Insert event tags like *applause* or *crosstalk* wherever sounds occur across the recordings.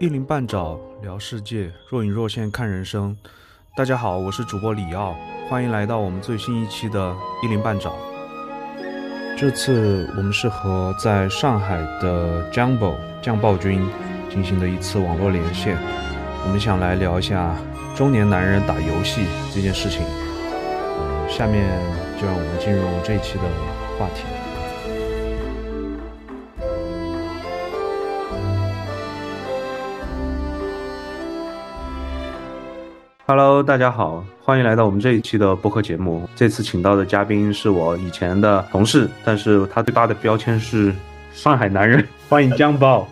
一鳞半爪聊世界，若隐若现看人生。大家好，我是主播李奥，欢迎来到我们最新一期的《一鳞半爪》。这次我们是和在上海的 Jumbo 酱爆君进行的一次网络连线，我们想来聊一下中年男人打游戏这件事情。下面就让我们进入这一期的话题。Hello，大家好，欢迎来到我们这一期的播客节目。这次请到的嘉宾是我以前的同事，但是他最大的标签是上海男人。*laughs* 欢迎酱爆。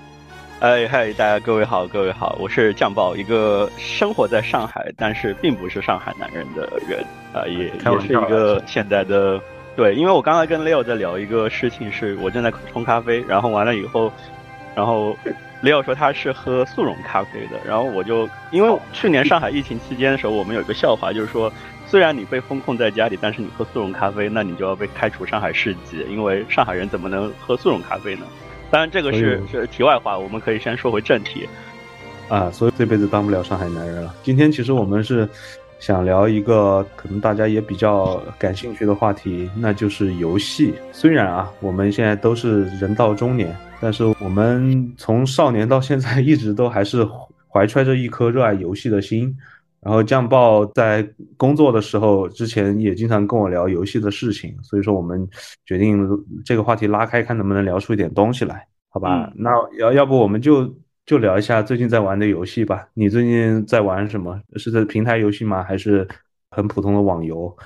哎嗨，大家各位好，各位好，我是酱爆，一个生活在上海，但是并不是上海男人的人啊，也也是一个现在的对，因为我刚才跟 Leo 在聊一个事情，是我正在冲咖啡，然后完了以后，然后。雷奥说他是喝速溶咖啡的，然后我就因为去年上海疫情期间的时候，我们有一个笑话，就是说虽然你被封控在家里，但是你喝速溶咖啡，那你就要被开除上海市级，因为上海人怎么能喝速溶咖啡呢？当然这个是是题外话，我们可以先说回正题。啊，所以这辈子当不了上海男人了。今天其实我们是想聊一个可能大家也比较感兴趣的话题，那就是游戏。虽然啊，我们现在都是人到中年。但是我们从少年到现在，一直都还是怀揣着一颗热爱游戏的心。然后酱爆在工作的时候，之前也经常跟我聊游戏的事情，所以说我们决定这个话题拉开，看能不能聊出一点东西来，好吧？那要要不我们就就聊一下最近在玩的游戏吧。你最近在玩什么？是在平台游戏吗？还是很普通的网游？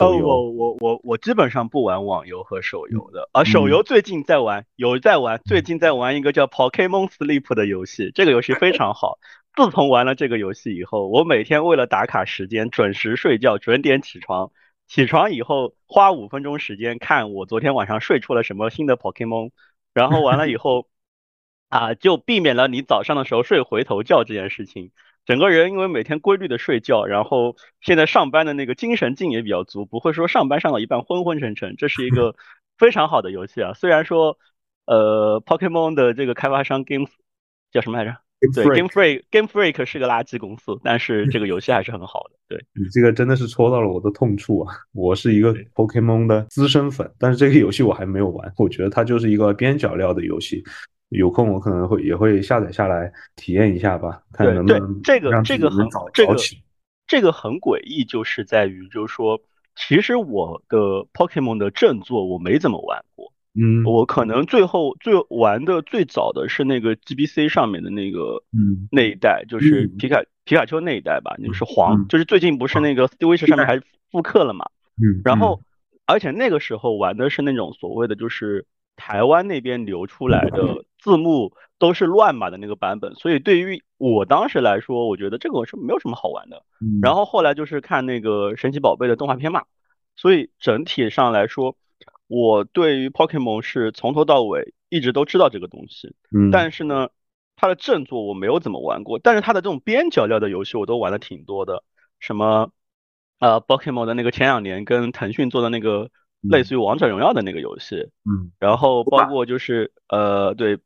哦，我我我我基本上不玩网游和手游的，啊手游最近在玩，有在玩，最近在玩一个叫 Pokemon Sleep 的游戏，这个游戏非常好。自从玩了这个游戏以后，我每天为了打卡时间，准时睡觉，准点起床，起床以后花五分钟时间看我昨天晚上睡出了什么新的 Pokemon，然后完了以后，啊，就避免了你早上的时候睡回头觉这件事情。整个人因为每天规律的睡觉，然后现在上班的那个精神劲也比较足，不会说上班上到一半昏昏沉沉。这是一个 *laughs* 非常好的游戏啊！虽然说，呃，Pokemon 的这个开发商 Game 叫什么来着？对，Game Freak，Game Freak 是个垃圾公司，但是这个游戏还是很好的。对你这个真的是戳到了我的痛处啊！我是一个 Pokemon 的资深粉，但是这个游戏我还没有玩，我觉得它就是一个边角料的游戏。有空我可能会也会下载下来体验一下吧，看能不能这个这个很这个这个很诡异，就是在于就是说，其实我的 Pokemon 的正作我没怎么玩过，嗯，我可能最后最玩的最早的是那个 GBC 上面的那个，嗯，那一代就是皮卡皮卡丘那一代吧，就是黄，就是最近不是那个 Switch 上面还复刻了嘛，嗯，然后而且那个时候玩的是那种所谓的就是台湾那边流出来的。字幕都是乱码的那个版本，所以对于我当时来说，我觉得这个是没有什么好玩的。然后后来就是看那个神奇宝贝的动画片嘛，所以整体上来说，我对于 Pokemon 是从头到尾一直都知道这个东西。嗯，但是呢，它的正作我没有怎么玩过，但是它的这种边角料的游戏我都玩的挺多的，什么呃 Pokemon 的那个前两年跟腾讯做的那个类似于王者荣耀的那个游戏，嗯，然后包括就是呃对。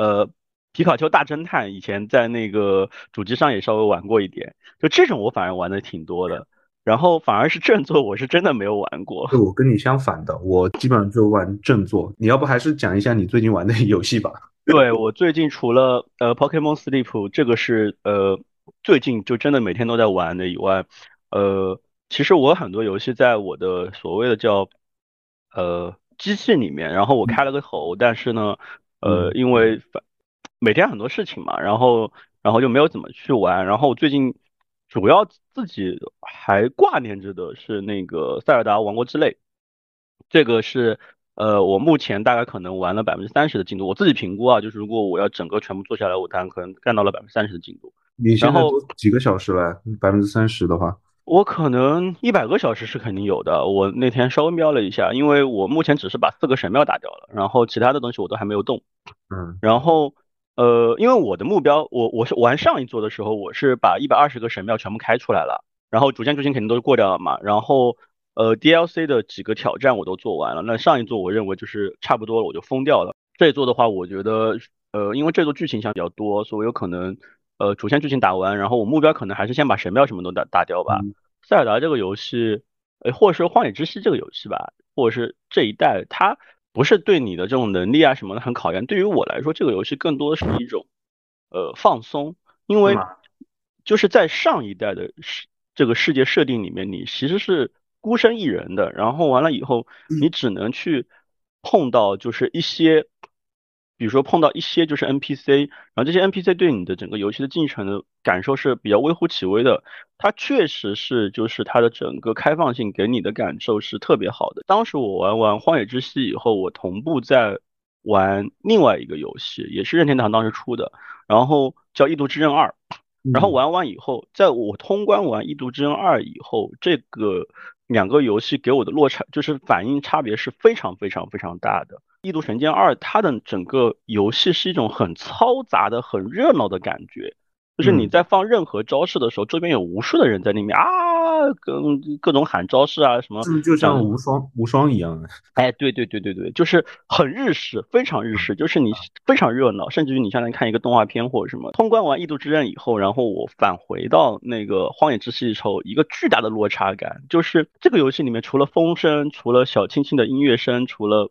呃，皮卡丘大侦探以前在那个主机上也稍微玩过一点，就这种我反而玩的挺多的。然后反而是正作，我是真的没有玩过。我跟你相反的，我基本上就玩正作。你要不还是讲一下你最近玩的游戏吧？*laughs* 对我最近除了呃 Pokemon Sleep 这个是呃最近就真的每天都在玩的以外，呃，其实我很多游戏在我的所谓的叫呃机器里面，然后我开了个头，但是呢。呃，因为反每天很多事情嘛，然后然后就没有怎么去玩。然后最近主要自己还挂念着的是那个《塞尔达王国之泪》，这个是呃我目前大概可能玩了百分之三十的进度。我自己评估啊，就是如果我要整个全部做下来，我大概可能干到了百分之三十的进度。你现在几个小时了？百分之三十的话。我可能一百个小时是肯定有的。我那天稍微瞄了一下，因为我目前只是把四个神庙打掉了，然后其他的东西我都还没有动。嗯，然后呃，因为我的目标，我我是玩上一座的时候，我是把一百二十个神庙全部开出来了，然后主线剧情肯定都是过掉了嘛。然后呃，DLC 的几个挑战我都做完了。那上一座我认为就是差不多了，我就封掉了。这一座的话，我觉得呃，因为这座剧情想比较多，所以有可能呃主线剧情打完，然后我目标可能还是先把神庙什么都打打掉吧。塞尔达这个游戏，呃，或者说荒野之息这个游戏吧，或者是这一代，它不是对你的这种能力啊什么的很考验。对于我来说，这个游戏更多的是一种呃放松，因为就是在上一代的世这个世界设定里面，你其实是孤身一人的，然后完了以后，你只能去碰到就是一些。比如说碰到一些就是 NPC，然后这些 NPC 对你的整个游戏的进程的感受是比较微乎其微的。它确实是就是它的整个开放性给你的感受是特别好的。当时我玩完《荒野之息》以后，我同步在玩另外一个游戏，也是任天堂当时出的，然后叫《异度之刃二》。然后玩完以后，在我通关完《异度之刃二》以后，这个两个游戏给我的落差就是反应差别是非常非常非常大的。《异度神剑二》它的整个游戏是一种很嘈杂的、很热闹的感觉，就是你在放任何招式的时候，周边有无数的人在那边啊，各各种喊招式啊什么，就像无双无双一样的。哎，对对对对对，就是很日式，非常日式，就是你非常热闹，甚至于你像在看一个动画片或者什么。通关完《异度之刃》以后，然后我返回到那个《荒野之息》的时候，一个巨大的落差感，就是这个游戏里面除了风声，除了小清新的音乐声，除了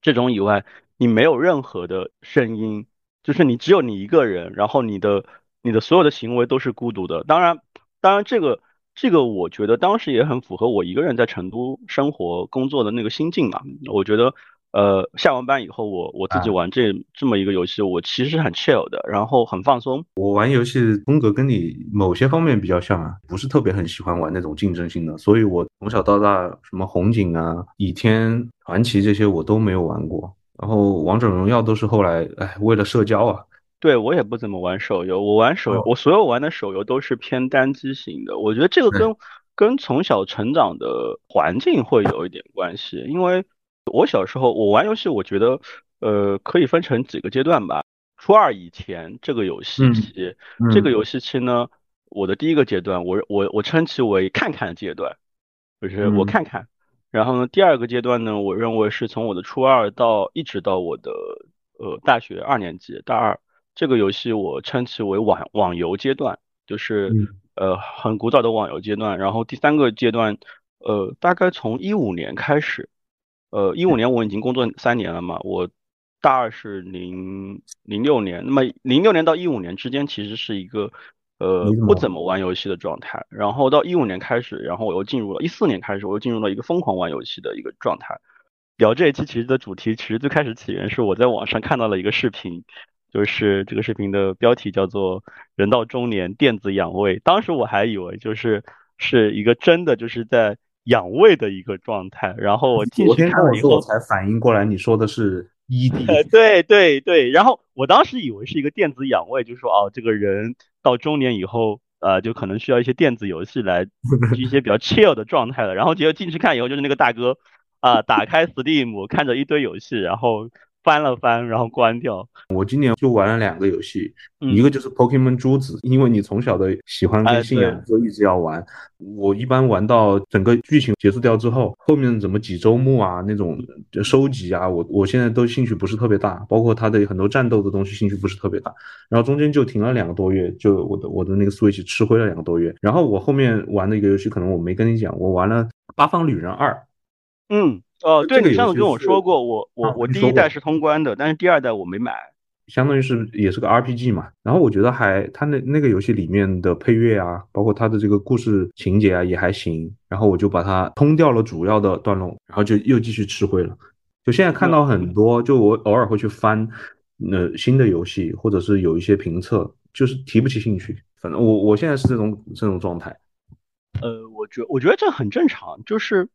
这种以外，你没有任何的声音，就是你只有你一个人，然后你的你的所有的行为都是孤独的。当然，当然这个这个我觉得当时也很符合我一个人在成都生活工作的那个心境嘛。我觉得，呃，下完班以后，我我自己玩这这么一个游戏，我其实很 chill 的，然后很放松。我玩游戏风格跟你某些方面比较像啊，不是特别很喜欢玩那种竞争性的，所以我从小到大什么红警啊、倚天。传奇这些我都没有玩过，然后王者荣耀都是后来，哎，为了社交啊。对我也不怎么玩手游，我玩手游，我所有玩的手游都是偏单机型的。我觉得这个跟跟从小成长的环境会有一点关系，因为我小时候我玩游戏，我觉得呃可以分成几个阶段吧。初二以前这个游戏期，这个游戏期呢，我的第一个阶段，我我我称其为看看阶段，就是我看看。然后呢，第二个阶段呢，我认为是从我的初二到一直到我的呃大学二年级大二，这个游戏我称其为网网游阶段，就是呃很古早的网游阶段。然后第三个阶段，呃大概从一五年开始，呃一五年我已经工作三年了嘛，我大二是零零六年，那么零六年到一五年之间其实是一个。呃，不怎么玩游戏的状态，然后到一五年开始，然后我又进入了，一四年开始我又进入了一个疯狂玩游戏的一个状态。聊这一期其实的主题，其实最开始起源是我在网上看到了一个视频，就是这个视频的标题叫做《人到中年电子养胃》，当时我还以为就是是一个真的就是在养胃的一个状态，然后我进去看了以后才反应过来，你说的是 *laughs* ED。对对对，然后我当时以为是一个电子养胃，就说哦，这个人。到中年以后，呃，就可能需要一些电子游戏来一些比较 chill 的状态了。然后结果进去看以后，就是那个大哥啊，打开 Steam 看着一堆游戏，然后。翻了翻，然后关掉。我今年就玩了两个游戏，一个就是 Pokemon 珠子，因为你从小的喜欢跟信仰，就一直要玩。我一般玩到整个剧情结束掉之后，后面怎么几周目啊，那种收集啊，我我现在都兴趣不是特别大，包括它的很多战斗的东西，兴趣不是特别大。然后中间就停了两个多月，就我的我的那个 Switch 吃灰了两个多月。然后我后面玩的一个游戏，可能我没跟你讲，我玩了《八方旅人二》。嗯。哦，对你上次跟我说过，我我我第一代是通关的，但是第二代我没买。相当于是也是个 RPG 嘛，然后我觉得还他那那个游戏里面的配乐啊，包括他的这个故事情节啊也还行，然后我就把它通掉了主要的段落，然后就又继续吃灰了。就现在看到很多，就我偶尔会去翻那新的游戏，或者是有一些评测，就是提不起兴趣。反正我我现在是这种这种状态。呃，我觉我觉得这很正常，就是。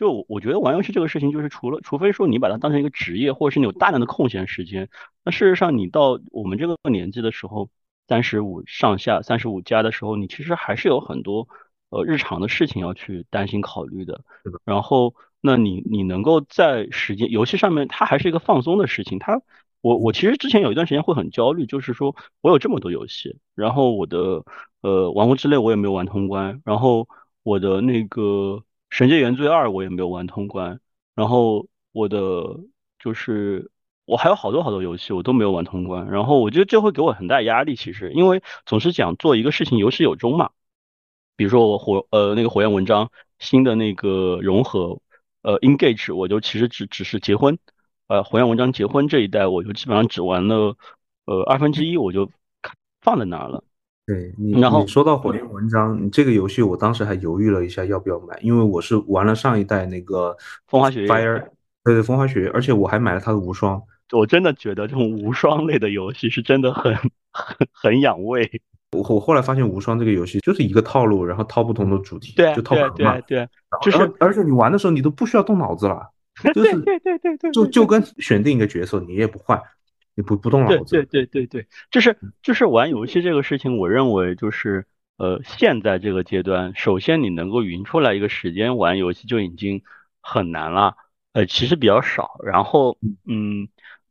就我我觉得玩游戏这个事情，就是除了除非说你把它当成一个职业，或者是你有大量的空闲时间，那事实上你到我们这个年纪的时候，三十五上下、三十五加的时候，你其实还是有很多呃日常的事情要去担心考虑的。然后，那你你能够在时间游戏上面，它还是一个放松的事情。它我我其实之前有一段时间会很焦虑，就是说我有这么多游戏，然后我的呃王国之泪我也没有玩通关，然后我的那个。神界原罪二我也没有玩通关，然后我的就是我还有好多好多游戏我都没有玩通关，然后我觉得这会给我很大压力，其实因为总是讲做一个事情有始有终嘛。比如说我火呃那个火焰文章新的那个融合呃 engage，我就其实只只是结婚，呃火焰文章结婚这一代我就基本上只玩了呃二分之一，我就放在那儿了。对你，然后你说到火焰文章，你这个游戏我当时还犹豫了一下要不要买，因为我是玩了上一代那个风花雪月 Fire，对对，风花雪月，而且我还买了它的无双。我真的觉得这种无双类的游戏是真的很很很养胃。*laughs* 我我后来发现无双这个游戏就是一个套路，然后套不同的主题，对就套对壳嘛对。对，就是而而且你玩的时候你都不需要动脑子了，*laughs* 就是对对对对，就就跟选定一个角色你也不换，你不不动脑子。对对对对对，就是就是玩游戏这个事情，我认为就是呃，现在这个阶段，首先你能够匀出来一个时间玩游戏就已经很难了，呃，其实比较少。然后嗯，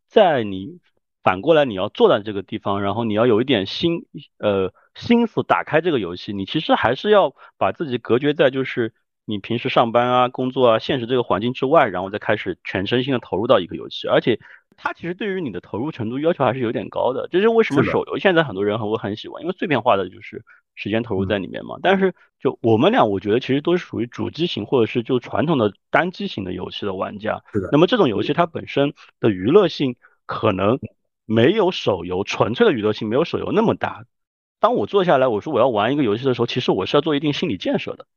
在你反过来你要坐在这个地方，然后你要有一点心呃心思打开这个游戏，你其实还是要把自己隔绝在就是你平时上班啊、工作啊、现实这个环境之外，然后再开始全身心的投入到一个游戏，而且。它其实对于你的投入程度要求还是有点高的，这是为什么手游现在很多人很会很喜欢，因为碎片化的就是时间投入在里面嘛。但是就我们俩，我觉得其实都是属于主机型或者是就传统的单机型的游戏的玩家。是的那么这种游戏它本身的娱乐性可能没有手游纯粹的娱乐性没有手游那么大。当我坐下来我说我要玩一个游戏的时候，其实我是要做一定心理建设的。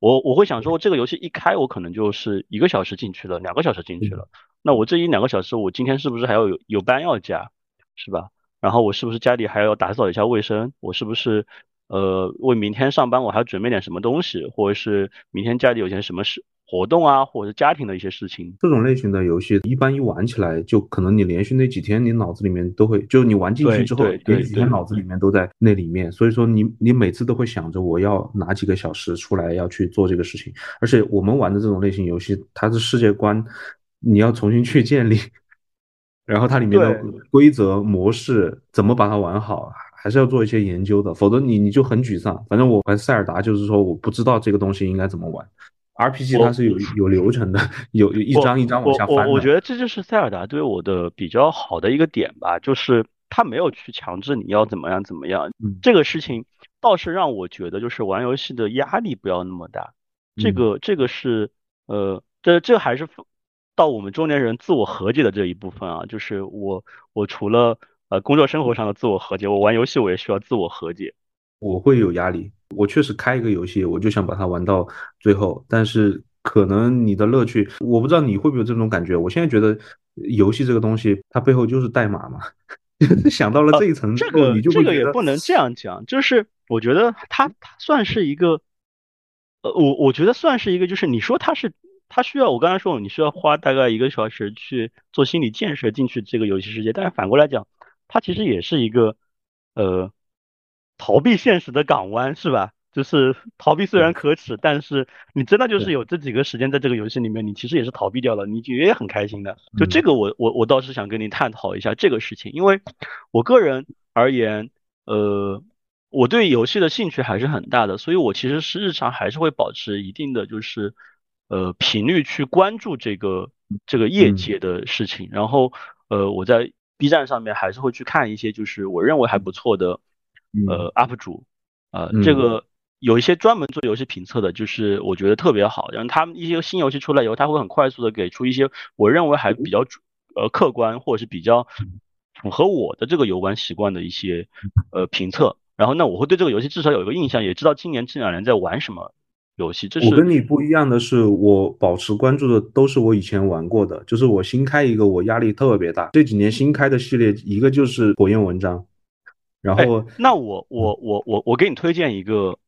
我我会想说，这个游戏一开，我可能就是一个小时进去了，两个小时进去了。那我这一两个小时，我今天是不是还要有有班要加，是吧？然后我是不是家里还要打扫一下卫生？我是不是呃为明天上班我还要准备点什么东西，或者是明天家里有些什么事活动啊，或者是家庭的一些事情？这种类型的游戏，一般一玩起来，就可能你连续那几天，你脑子里面都会，就你玩进去之后，对对连续几天脑子里面都在那里面，所以说你你每次都会想着我要拿几个小时出来要去做这个事情，而且我们玩的这种类型游戏，它的世界观你要重新去建立，然后它里面的规则模式怎么把它玩好，还是要做一些研究的，否则你你就很沮丧。反正我玩塞尔达就是说我不知道这个东西应该怎么玩。RPG 它是有有流程的，有有一我张一张往下翻的。我我觉得这就是塞尔达对我的比较好的一个点吧，就是他没有去强制你要怎么样怎么样，嗯这个事情倒是让我觉得就是玩游戏的压力不要那么大。这嗯个这个是呃，这这还是到我们中年人自我和解的这一部分啊，就是我我除了呃工作生活上的自我和解，我玩游戏我也需要自我和解。我会有压力。我确实开一个游戏，我就想把它玩到最后，但是可能你的乐趣，我不知道你会不会有这种感觉。我现在觉得游戏这个东西，它背后就是代码嘛。*laughs* 想到了这一层之这个这个也不能这样讲，就是我觉得它它算是一个，呃，我我觉得算是一个，就是你说它是它需要，我刚才说你需要花大概一个小时去做心理建设进去这个游戏世界，但是反过来讲，它其实也是一个呃逃避现实的港湾，是吧？就是逃避虽然可耻，但是你真的就是有这几个时间在这个游戏里面，你其实也是逃避掉了，你也很开心的。就这个我我我倒是想跟你探讨一下这个事情，因为我个人而言，呃，我对游戏的兴趣还是很大的，所以我其实是日常还是会保持一定的就是呃频率去关注这个这个业界的事情，然后呃我在 B 站上面还是会去看一些就是我认为还不错的呃 UP 主，呃这个。有一些专门做游戏评测的，就是我觉得特别好，然后他们一些新游戏出来以后，他会很快速的给出一些我认为还比较呃客观或者是比较符合我的这个游玩习惯的一些呃评测，然后那我会对这个游戏至少有一个印象，也知道今年这两年在玩什么游戏。这是我跟你不一样的是，我保持关注的都是我以前玩过的，就是我新开一个，我压力特别大。这几年新开的系列，一个就是火焰文章，然后、哎、那我我我我我给你推荐一个。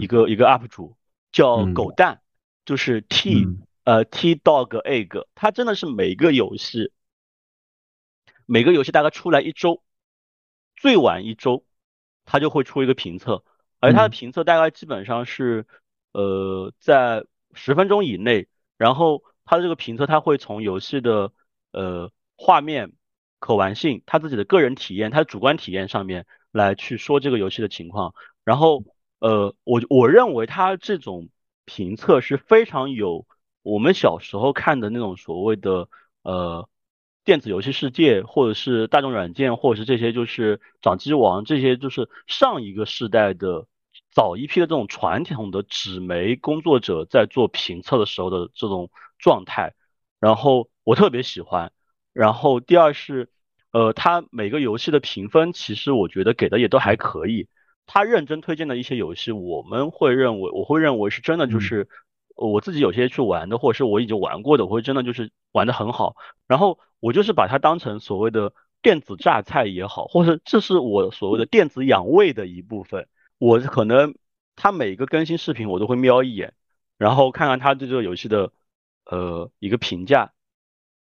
一个一个 UP 主叫狗蛋，就是 T、嗯、呃 T Dog Egg，他真的是每个游戏，每个游戏大概出来一周，最晚一周，他就会出一个评测，而他的评测大概基本上是、嗯、呃在十分钟以内，然后他的这个评测他会从游戏的呃画面、可玩性、他自己的个人体验、他的主观体验上面来去说这个游戏的情况，然后。呃，我我认为他这种评测是非常有我们小时候看的那种所谓的呃电子游戏世界，或者是大众软件，或者是这些就是掌机王，这些就是上一个世代的早一批的这种传统的纸媒工作者在做评测的时候的这种状态，然后我特别喜欢。然后第二是，呃，他每个游戏的评分其实我觉得给的也都还可以。他认真推荐的一些游戏，我们会认为，我会认为是真的就是。我自己有些去玩的，或者是我已经玩过的，我会真的就是玩的很好。然后我就是把它当成所谓的电子榨菜也好，或者这是我所谓的电子养胃的一部分。我可能他每个更新视频我都会瞄一眼，然后看看他对这个游戏的呃一个评价。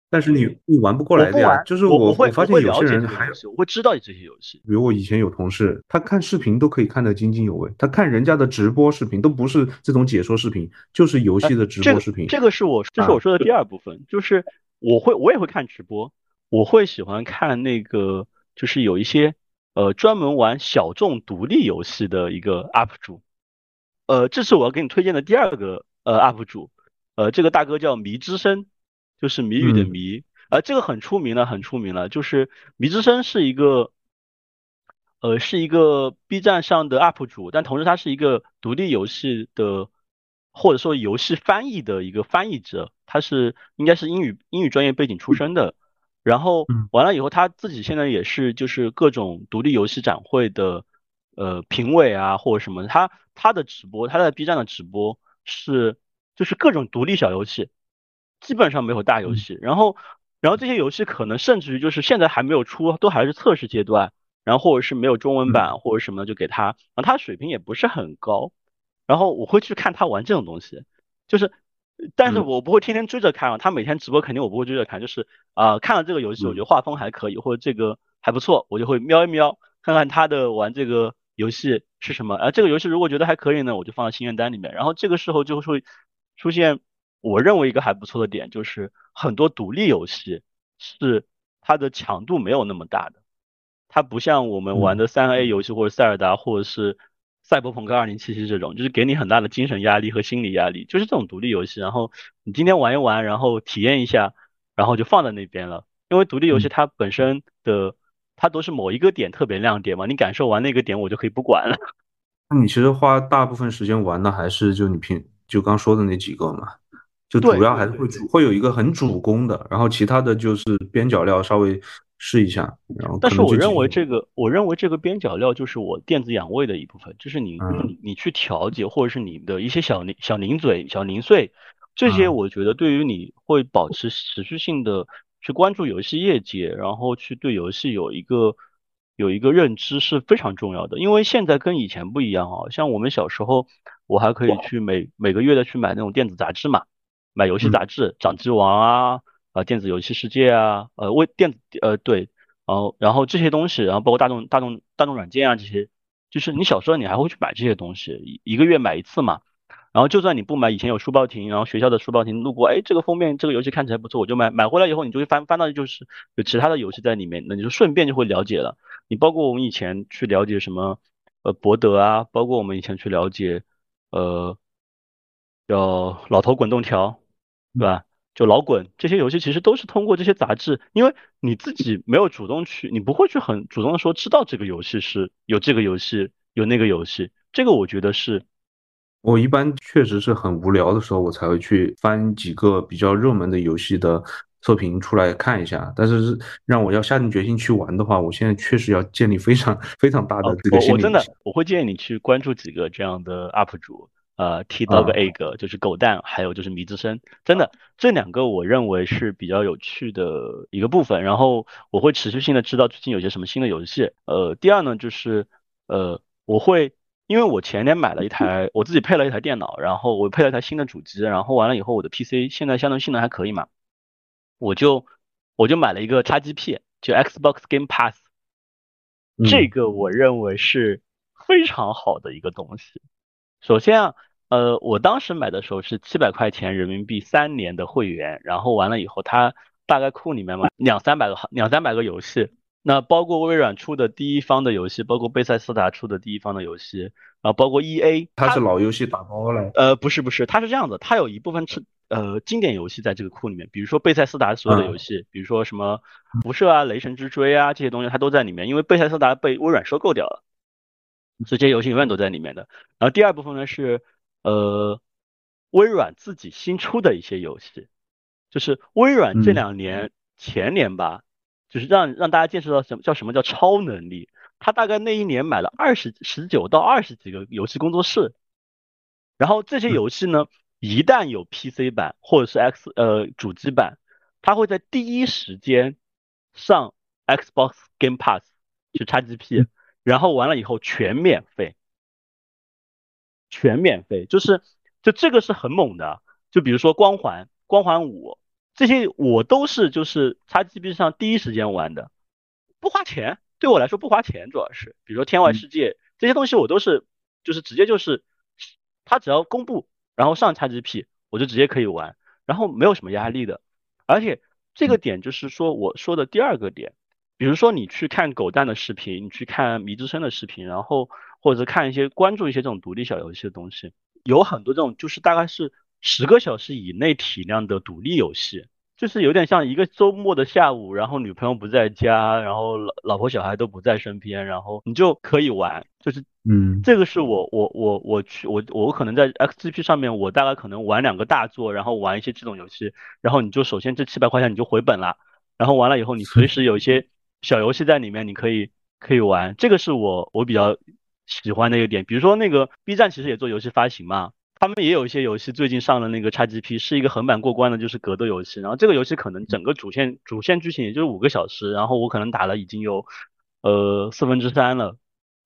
但是你你玩不过来的呀，就是我我发现有些人还我会知道这些游戏。比如我以前有同事，他看视频都可以看得津津有味，他看人家的直播视频都不是这种解说视频，就是游戏的直播视频。这个是我这是我说的第二部分，就是我会我也会看直播，我会喜欢看那个就是有一些呃专门玩小众独立游戏的一个 UP 主，呃，这是我要给你推荐的第二个呃 UP 主，呃，这个大哥叫迷之声。就是谜语的谜，呃，这个很出名了，很出名了。就是迷之声是一个，呃，是一个 B 站上的 UP 主，但同时他是一个独立游戏的，或者说游戏翻译的一个翻译者，他是应该是英语英语专业背景出身的。然后完了以后，他自己现在也是就是各种独立游戏展会的呃评委啊或者什么，他他的直播，他在 B 站的直播是就是各种独立小游戏。基本上没有大游戏，然后，然后这些游戏可能甚至于就是现在还没有出，都还是测试阶段，然后或者是没有中文版或者什么的，就给他，然后他水平也不是很高，然后我会去看他玩这种东西，就是，但是我不会天天追着看啊，他每天直播肯定我不会追着看，就是啊看了这个游戏，我觉得画风还可以，或者这个还不错，我就会瞄一瞄，看看他的玩这个游戏是什么，而这个游戏如果觉得还可以呢，我就放到心愿单里面，然后这个时候就会出现。我认为一个还不错的点就是很多独立游戏是它的强度没有那么大的，它不像我们玩的三 A 游戏或者塞尔达或者是赛博朋克二零七七这种，就是给你很大的精神压力和心理压力。就是这种独立游戏，然后你今天玩一玩，然后体验一下，然后就放在那边了。因为独立游戏它本身的它都是某一个点特别亮点嘛，你感受完那个点，我就可以不管了。*laughs* 那你其实花大部分时间玩的还是就你平就刚说的那几个嘛？就主要还是会主会有一个很主攻的，然后其他的就是边角料稍微试一下，然后。但是我认为这个，我认为这个边角料就是我电子养胃的一部分，就是你你你去调节或者是你的一些小零小零嘴、小零碎，这些我觉得对于你会保持持续性的去关注游戏业界，然后去对游戏有一个有一个认知是非常重要的。因为现在跟以前不一样啊，像我们小时候，我还可以去每每个月的去买那种电子杂志嘛。买游戏杂志，掌机王啊，啊，电子游戏世界啊，呃，为电子呃对，然后然后这些东西，然后包括大众大众大众软件啊这些，就是你小时候你还会去买这些东西，一一个月买一次嘛，然后就算你不买，以前有书报亭，然后学校的书报亭路过，哎，这个封面这个游戏看起来不错，我就买，买回来以后你就会翻翻到就是有其他的游戏在里面，那你就顺便就会了解了。你包括我们以前去了解什么呃博德啊，包括我们以前去了解呃叫老头滚动条。对吧？就老滚这些游戏，其实都是通过这些杂志，因为你自己没有主动去，你不会去很主动的说知道这个游戏是有这个游戏有那个游戏，这个我觉得是，我一般确实是很无聊的时候，我才会去翻几个比较热门的游戏的测评出来看一下。但是让我要下定决心去玩的话，我现在确实要建立非常非常大的这个心理。我真的我会建议你去关注几个这样的 UP 主。呃，T Dog Egg 就是狗蛋，还有就是迷之声，真的这两个我认为是比较有趣的一个部分。然后我会持续性的知道最近有些什么新的游戏。呃，第二呢就是呃，我会因为我前年买了一台，我自己配了一台电脑，然后我配了一台新的主机，然后完了以后我的 PC 现在相对性能还可以嘛，我就我就买了一个 XGP，就 Xbox Game Pass，这个我认为是非常好的一个东西。首先啊，呃，我当时买的时候是七百块钱人民币三年的会员，然后完了以后，它大概库里面嘛两三百个两三百个游戏，那包括微软出的第一方的游戏，包括贝塞斯达出的第一方的游戏，然后包括 E A，它是老游戏打包了。呃，不是不是，它是这样子，它有一部分是呃经典游戏在这个库里面，比如说贝塞斯达所有的游戏，比如说什么辐射啊、雷神之锥啊这些东西，它都在里面，因为贝塞斯达被微软收购掉了，所以这些游戏永远都在里面的。然后第二部分呢是呃微软自己新出的一些游戏，就是微软这两年前年吧，就是让让大家见识到什么叫什么叫超能力。他大概那一年买了二十十九到二十几个游戏工作室，然后这些游戏呢，一旦有 PC 版或者是 X 呃主机版，它会在第一时间上 Xbox Game Pass 去 XGP，然后完了以后全免费，全免费，就是就这个是很猛的。就比如说光环、光环五这些，我都是就是 XGP 上第一时间玩的，不花钱。对我来说不花钱，主要是比如说天外世界这些东西，我都是就是直接就是，他只要公布，然后上 XGP，我就直接可以玩，然后没有什么压力的。而且这个点就是说我说的第二个点，比如说你去看狗蛋的视频，你去看迷之声的视频，然后或者看一些关注一些这种独立小游戏的东西，有很多这种就是大概是十个小时以内体量的独立游戏。就是有点像一个周末的下午，然后女朋友不在家，然后老老婆小孩都不在身边，然后你就可以玩。就是，嗯，这个是我我我我去我我可能在 XGP 上面，我大概可能玩两个大作，然后玩一些这种游戏，然后你就首先这七百块钱你就回本了，然后完了以后你随时有一些小游戏在里面，你可以可以玩。这个是我我比较喜欢的一个点。比如说那个 B 站其实也做游戏发行嘛。他们也有一些游戏最近上了那个 XGP，是一个横版过关的，就是格斗游戏。然后这个游戏可能整个主线主线剧情也就是五个小时，然后我可能打了已经有呃四分之三了，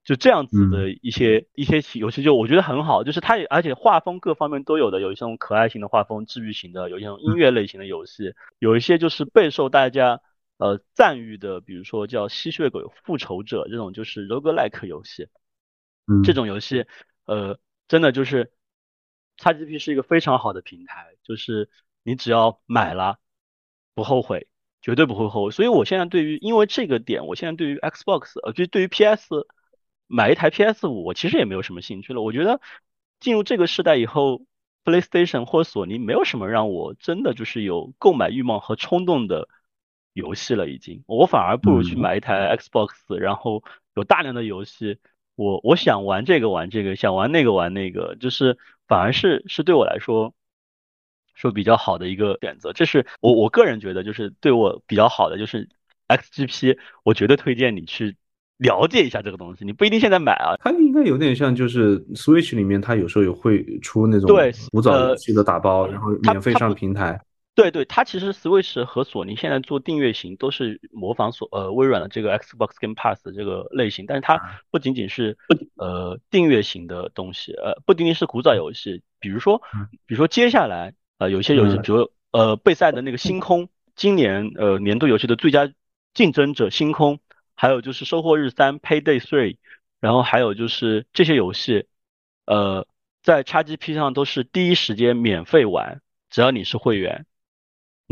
就这样子的一些一些游戏，就我觉得很好，就是它也而且画风各方面都有的，有一些可爱型的画风，治愈型的，有一种音乐类型的游戏，有一些就是备受大家呃赞誉的，比如说叫吸血鬼复仇者这种就是 roguelike 游戏，嗯这种游戏呃真的就是。XGP 是一个非常好的平台，就是你只要买了，不后悔，绝对不会后悔。所以我现在对于，因为这个点，我现在对于 Xbox，呃，就对于 PS，买一台 PS 五，我其实也没有什么兴趣了。我觉得进入这个时代以后，PlayStation 或索尼没有什么让我真的就是有购买欲望和冲动的游戏了。已经，我反而不如去买一台 Xbox，然后有大量的游戏。我我想玩这个玩这个，想玩那个玩那个，就是反而是是对我来说说比较好的一个选择。这是我我个人觉得就是对我比较好的，就是 XGP，我绝对推荐你去了解一下这个东西。你不一定现在买啊，它应该有点像就是 Switch 里面它有时候也会出那种对古早游戏的打包，然后免费上平台。对对，它其实 Switch 和索尼现在做订阅型都是模仿索呃微软的这个 Xbox Game Pass 这个类型，但是它不仅仅是呃订阅型的东西，呃不仅仅是古早游戏，比如说比如说接下来呃有些游戏，比如呃备赛的那个星空，今年呃年度游戏的最佳竞争者星空，还有就是收获日三 Payday Three，然后还有就是这些游戏呃在 XGP 上都是第一时间免费玩，只要你是会员。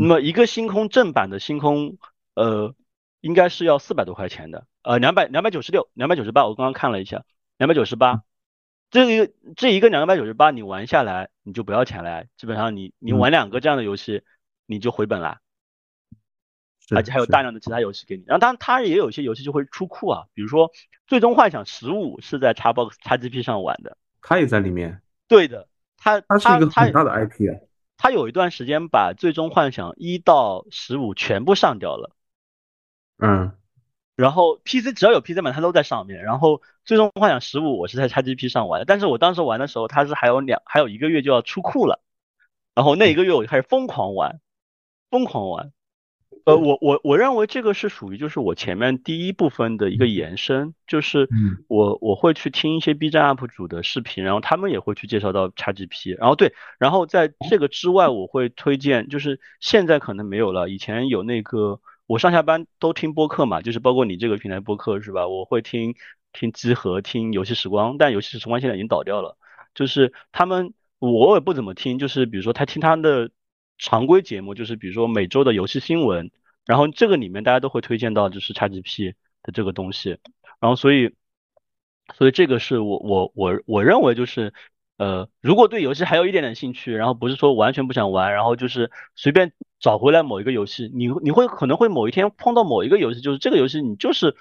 那么一个星空正版的星空，呃，应该是要四百多块钱的，呃，两百两百九十六，两百九十八，我刚刚看了一下，两百九十八，这一个这一个两百九十八，你玩下来你就不要钱了，基本上你你玩两个这样的游戏你就回本了，而且还有大量的其他游戏给你，然后当然它也有一些游戏就会出库啊，比如说最终幻想十五是在 Xbox XGP 上玩的，它也在里面，对的，它它是一个很大的 IP 啊。他有一段时间把《最终幻想》一到十五全部上掉了，嗯，然后 PC 只要有 PC 版，它都在上面。然后《最终幻想》十五我是在 XGP 上玩的，但是我当时玩的时候，它是还有两还有一个月就要出库了，然后那一个月我就开始疯狂玩，疯狂玩。呃，我我我认为这个是属于就是我前面第一部分的一个延伸，就是我我会去听一些 B 站 UP 主的视频，然后他们也会去介绍到 XGP，然后对，然后在这个之外，我会推荐，就是现在可能没有了，以前有那个我上下班都听播客嘛，就是包括你这个平台播客是吧？我会听听集合，听游戏时光，但游戏时光现在已经倒掉了，就是他们我也不怎么听，就是比如说他听他的。常规节目就是比如说每周的游戏新闻，然后这个里面大家都会推荐到就是 XGP 的这个东西，然后所以所以这个是我我我我认为就是呃，如果对游戏还有一点点兴趣，然后不是说完全不想玩，然后就是随便找回来某一个游戏，你你会可能会某一天碰到某一个游戏，就是这个游戏你就是。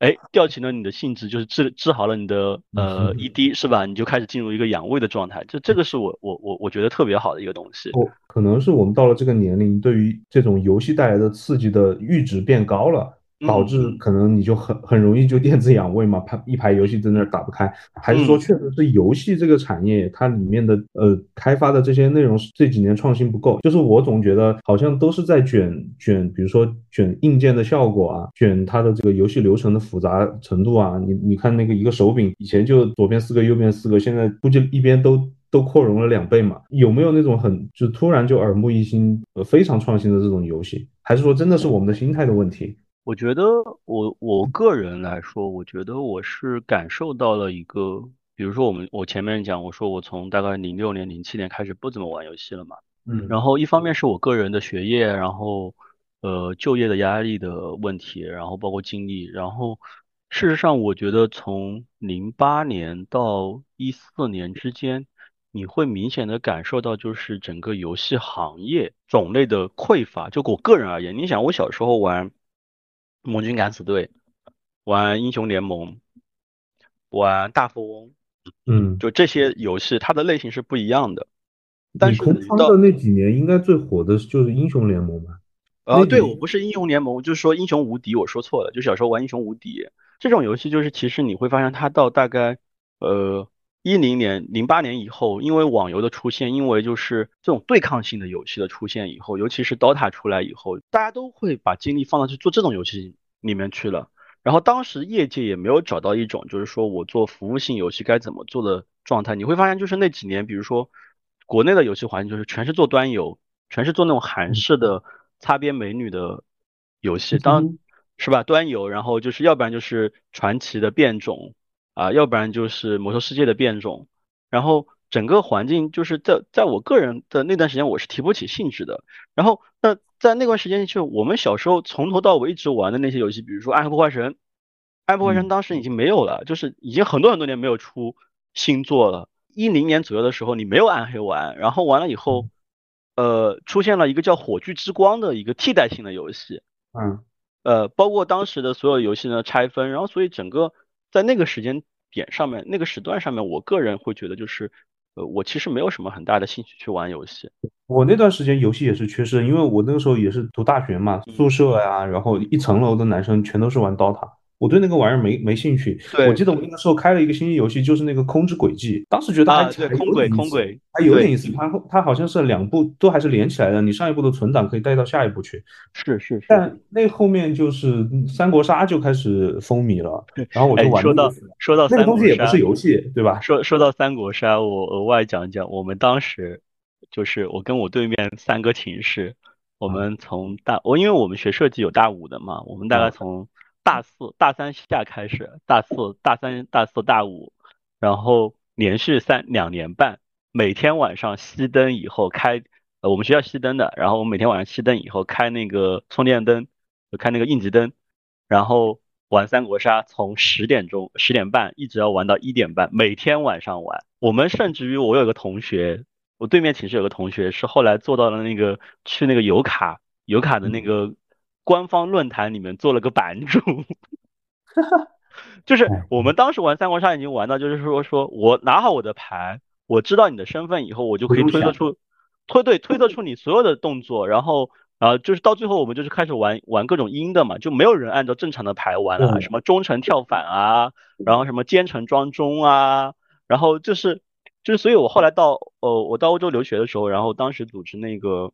哎，吊起了你的兴致，就是治治好了你的呃 ED 是吧？你就开始进入一个养胃的状态，这这个是我我我我觉得特别好的一个东西。哦，可能是我们到了这个年龄，对于这种游戏带来的刺激的阈值变高了。导致可能你就很很容易就电子养胃嘛，排一排游戏在那儿打不开，还是说确实是游戏这个产业它里面的呃开发的这些内容这几年创新不够？就是我总觉得好像都是在卷卷，比如说卷硬件的效果啊，卷它的这个游戏流程的复杂程度啊。你你看那个一个手柄以前就左边四个右边四个，现在估计一边都都扩容了两倍嘛。有没有那种很就突然就耳目一新呃非常创新的这种游戏？还是说真的是我们的心态的问题？我觉得我我个人来说，我觉得我是感受到了一个，比如说我们我前面讲，我说我从大概零六年、零七年开始不怎么玩游戏了嘛，嗯，然后一方面是我个人的学业，然后呃就业的压力的问题，然后包括经历，然后事实上我觉得从零八年到一四年之间，你会明显的感受到就是整个游戏行业种类的匮乏。就我个人而言，你想我小时候玩。盟军敢死队，玩英雄联盟，玩大富翁，嗯，就这些游戏，它的类型是不一样的。但是空仓的那几年，应该最火的就是英雄联盟吧？呃，对我不是英雄联盟，就是说英雄无敌，我说错了，就小时候玩英雄无敌这种游戏，就是其实你会发现，它到大概呃一零年、零八年以后，因为网游的出现，因为就是这种对抗性的游戏的出现以后，尤其是 DOTA 出来以后，大家都会把精力放到去做这种游戏。里面去了，然后当时业界也没有找到一种，就是说我做服务性游戏该怎么做的状态。你会发现，就是那几年，比如说国内的游戏环境，就是全是做端游，全是做那种韩式的擦边美女的游戏，当是吧？端游，然后就是要不然就是传奇的变种啊，要不然就是魔兽世界的变种，然后。整个环境就是在在我个人的那段时间，我是提不起兴致的。然后那在那段时间，就我们小时候从头到尾一直玩的那些游戏，比如说《暗黑破坏神》，《暗黑破坏神》当时已经没有了，就是已经很多很多年没有出新作了。一零年左右的时候，你没有暗黑玩，然后完了以后，呃，出现了一个叫《火炬之光》的一个替代性的游戏，嗯，呃，包括当时的所有游戏呢拆分，然后所以整个在那个时间点上面，那个时段上面，我个人会觉得就是。呃，我其实没有什么很大的兴趣去玩游戏。我那段时间游戏也是缺失，因为我那个时候也是读大学嘛，宿舍呀，然后一层楼的男生全都是玩 DOTA。我对那个玩意儿没没兴趣。我记得我那个时候开了一个新游戏，就是那个《空之轨迹》，当时觉得还还空轨空轨还有点意思。它它好像是两部都还是连起来的，你上一部的存档可以带到下一部去。是是是。但那后面就是三国杀就开始风靡了，*laughs* 然后我就玩。说到说到那个东西也不是游戏，对吧？说说到三国杀，我额外讲一讲，我们当时就是我跟我对面三个寝室，我们从大我因为我们学设计有大五的嘛，我们大概从。大四、大三下开始，大四、大三、大四、大五，然后连续三两年半，每天晚上熄灯以后开，呃，我们学校熄灯的，然后我们每天晚上熄灯以后开那个充电灯，就开那个应急灯，然后玩三国杀，从十点钟、十点半一直要玩到一点半，每天晚上玩。我们甚至于我有个同学，我对面寝室有个同学是后来做到了那个去那个油卡油卡的那个。官方论坛里面做了个版主，*laughs* 就是我们当时玩三国杀已经玩到，就是说说我拿好我的牌，我知道你的身份以后，我就可以推测出 *laughs* 推对推测出你所有的动作，然后然后就是到最后我们就是开始玩玩各种阴的嘛，就没有人按照正常的牌玩了，什么忠臣跳反啊，然后什么奸臣装中啊，然后就是就是所以我后来到呃我到欧洲留学的时候，然后当时组织那个。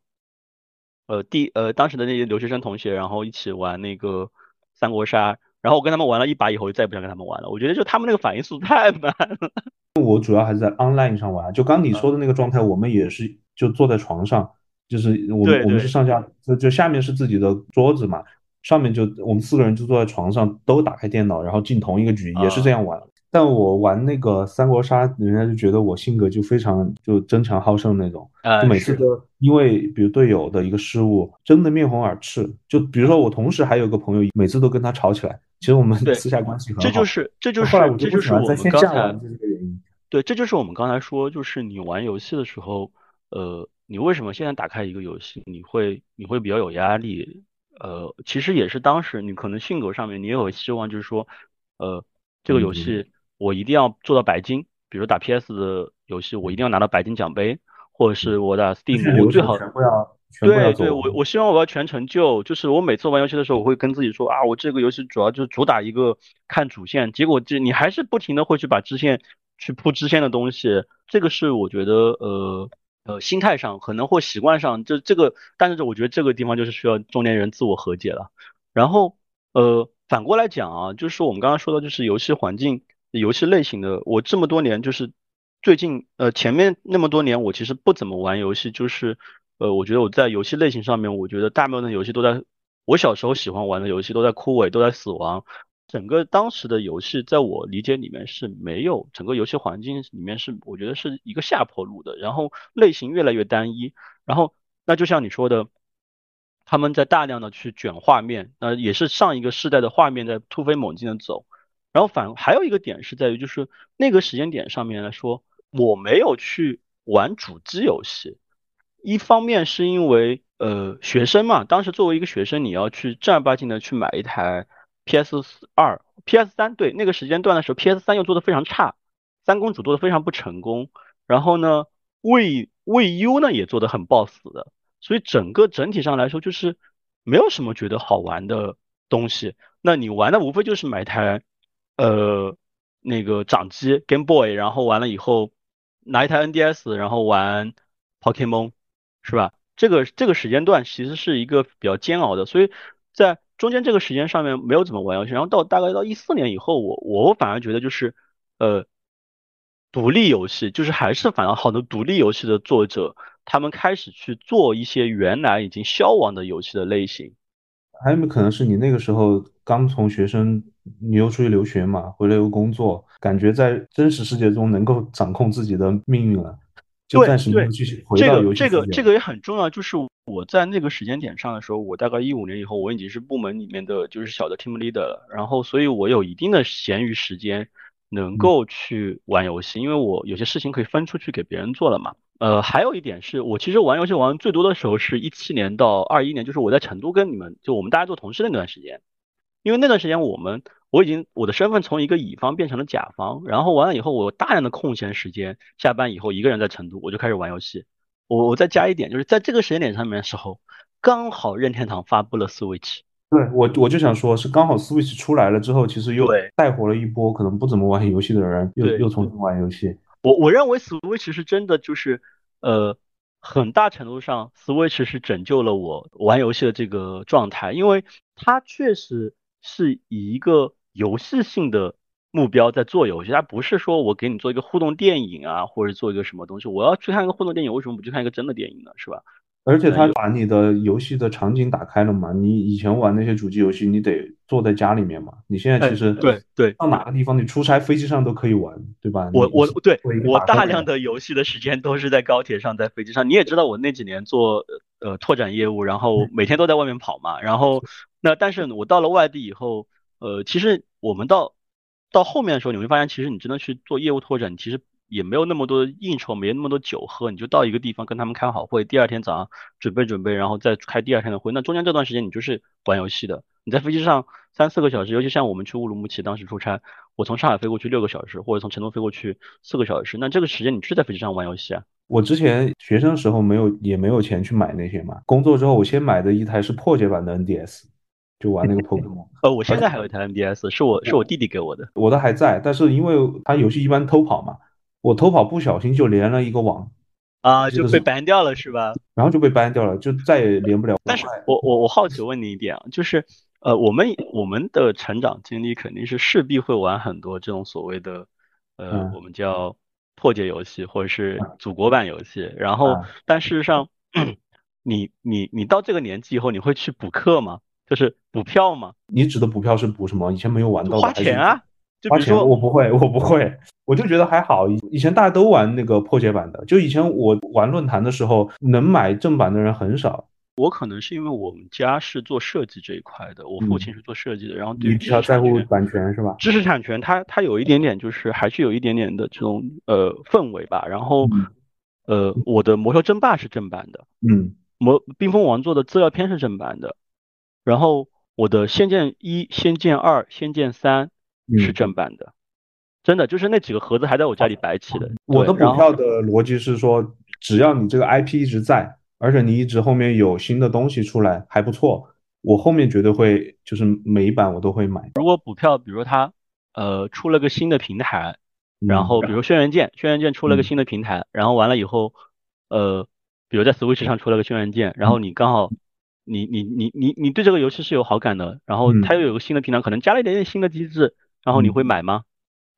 呃，第呃当时的那些留学生同学，然后一起玩那个三国杀，然后我跟他们玩了一把以后，就再也不想跟他们玩了。我觉得就他们那个反应速度太慢了。*laughs* 我主要还是在 online 上玩，就刚你说的那个状态，我们也是就坐在床上，就是我们我们是上下，就就下面是自己的桌子嘛，上面就我们四个人就坐在床上，都打开电脑，然后进同一个局，也是这样玩。但我玩那个三国杀，人家就觉得我性格就非常就争强好胜那种，就每次都因为比如队友的一个失误，争得面红耳赤。就比如说我同时还有个朋友，每次都跟他吵起来。其实我们私下关系很好。这就是这就是后来我就是这个原因。对，这就是我们刚才说，就是你玩游戏的时候，呃，你为什么现在打开一个游戏，你会你会比较有压力？呃，其实也是当时你可能性格上面你也有希望，就是说，呃，这个游戏我一定要做到白金，比如打 PS 的游戏，我一定要拿到白金奖杯，或者是我打 Steam，我最好全部要。对对，我我希望我要全成就，就是我每次玩游戏的时候，我会跟自己说啊，我这个游戏主要就是主打一个看主线，结果这你还是不停的会去把支线去铺支线的东西，这个是我觉得呃呃心态上可能或习惯上，这这个，但是我觉得这个地方就是需要中年人自我和解了。然后呃反过来讲啊，就是我们刚刚说的就是游戏环境、游戏类型的，我这么多年就是最近呃前面那么多年我其实不怎么玩游戏，就是。呃，我觉得我在游戏类型上面，我觉得大部分的游戏都在我小时候喜欢玩的游戏都在枯萎，都在死亡。整个当时的游戏，在我理解里面是没有整个游戏环境里面是我觉得是一个下坡路的，然后类型越来越单一，然后那就像你说的，他们在大量的去卷画面，那也是上一个世代的画面在突飞猛进的走。然后反还有一个点是在于，就是那个时间点上面来说，我没有去玩主机游戏。一方面是因为呃学生嘛，当时作为一个学生，你要去正儿八经的去买一台 PS 二、PS 三，对那个时间段的时候，PS 三又做的非常差，三公主做的非常不成功，然后呢，为为 U 呢也做的很爆死的，所以整个整体上来说就是没有什么觉得好玩的东西。那你玩的无非就是买台呃那个掌机 Game Boy，然后完了以后拿一台 NDS，然后玩 Pokemon。是吧？这个这个时间段其实是一个比较煎熬的，所以在中间这个时间上面没有怎么玩游戏。然后到大概到一四年以后，我我反而觉得就是呃，独立游戏就是还是反而好多独立游戏的作者，他们开始去做一些原来已经消亡的游戏的类型。还有没有可能是你那个时候刚从学生，你又出去留学嘛，回来又工作，感觉在真实世界中能够掌控自己的命运了？对对，这个这个这个也很重要。就是我在那个时间点上的时候，我大概一五年以后，我已经是部门里面的就是小的 team leader 了。然后，所以我有一定的闲余时间，能够去玩游戏，因为我有些事情可以分出去给别人做了嘛。呃，还有一点是我其实玩游戏玩最多的时候是一七年到二一年，就是我在成都跟你们就我们大家做同事那段时间，因为那段时间我们。我已经我的身份从一个乙方变成了甲方，然后完了以后，我有大量的空闲时间，下班以后一个人在成都，我就开始玩游戏。我我再加一点，就是在这个时间点上面的时候，刚好任天堂发布了 Switch。对我我就想说，是刚好 Switch 出来了之后，其实又带火了一波可能不怎么玩游戏的人，又又重新玩游戏。我我认为 Switch 是真的，就是呃，很大程度上 Switch 是拯救了我玩游戏的这个状态，因为它确实是以一个。游戏性的目标在做游戏，它不是说我给你做一个互动电影啊，或者做一个什么东西。我要去看一个互动电影，为什么不去看一个真的电影呢？是吧？而且它把你的游戏的场景打开了嘛？你以前玩那些主机游戏，你得坐在家里面嘛？你现在其实对对，到哪个地方你出差飞机上都可以玩，对吧？我我对我大量的游戏的时间都是在高铁上，在飞机上。你也知道我那几年做呃拓展业务，然后每天都在外面跑嘛。然后那但是我到了外地以后。呃，其实我们到到后面的时候，你会发现，其实你真的去做业务拓展，其实也没有那么多应酬，没那么多酒喝，你就到一个地方跟他们开好会，第二天早上准备准备，然后再开第二天的会。那中间这段时间你就是玩游戏的。你在飞机上三四个小时，尤其像我们去乌鲁木齐当时出差，我从上海飞过去六个小时，或者从成都飞过去四个小时，那这个时间你是在飞机上玩游戏啊。我之前学生时候没有也没有钱去买那些嘛，工作之后我先买的一台是破解版的 NDS。就玩那个 Pokemon，呃，*laughs* 我现在还有一台 NDS，是我是我弟弟给我的，我的还在，但是因为他游戏一般偷跑嘛，我偷跑不小心就连了一个网，啊，就被 ban 掉了是吧？然后就被 ban 掉了，就再也连不了。但是我我我好奇问你一点啊，就是呃，我们我们的成长经历肯定是势必会玩很多这种所谓的呃，我们叫破解游戏或者是祖国版游戏，然后但事实上，你你你到这个年纪以后，你会去补课吗？就是补票吗？你指的补票是补什么？以前没有玩到的花钱啊，花钱我不会，我不会，我就觉得还好。以前大家都玩那个破解版的，就以前我玩论坛的时候，能买正版的人很少。我可能是因为我们家是做设计这一块的，我父亲是做设计的，然后对于你比较在乎版权是吧？知识产权，它它有一点点就是还是有一点点的这种呃氛围吧。然后呃，我的魔兽争霸是正版的，嗯，魔冰封王座的资料片是正版的，然后我的仙剑一、仙剑二、仙剑三是正版的，真的就是那几个盒子还在我家里摆起的。我的对补票的逻辑是说，只要你这个 IP 一直在，而且你一直后面有新的东西出来还不错，我后面绝对会就是每一版我都会买。如果股票，比如说它呃出了个新的平台，然嗯后比如轩辕剑，轩辕剑出了个嗯新的平台，然后完了以后，呃，比如在 Switch 上出了个轩辕剑，然后你刚好你你你你你对这个游戏是有好感的，然后嗯它又有个新的平台，可能加了一点点新的机制，然后你嗯会买吗？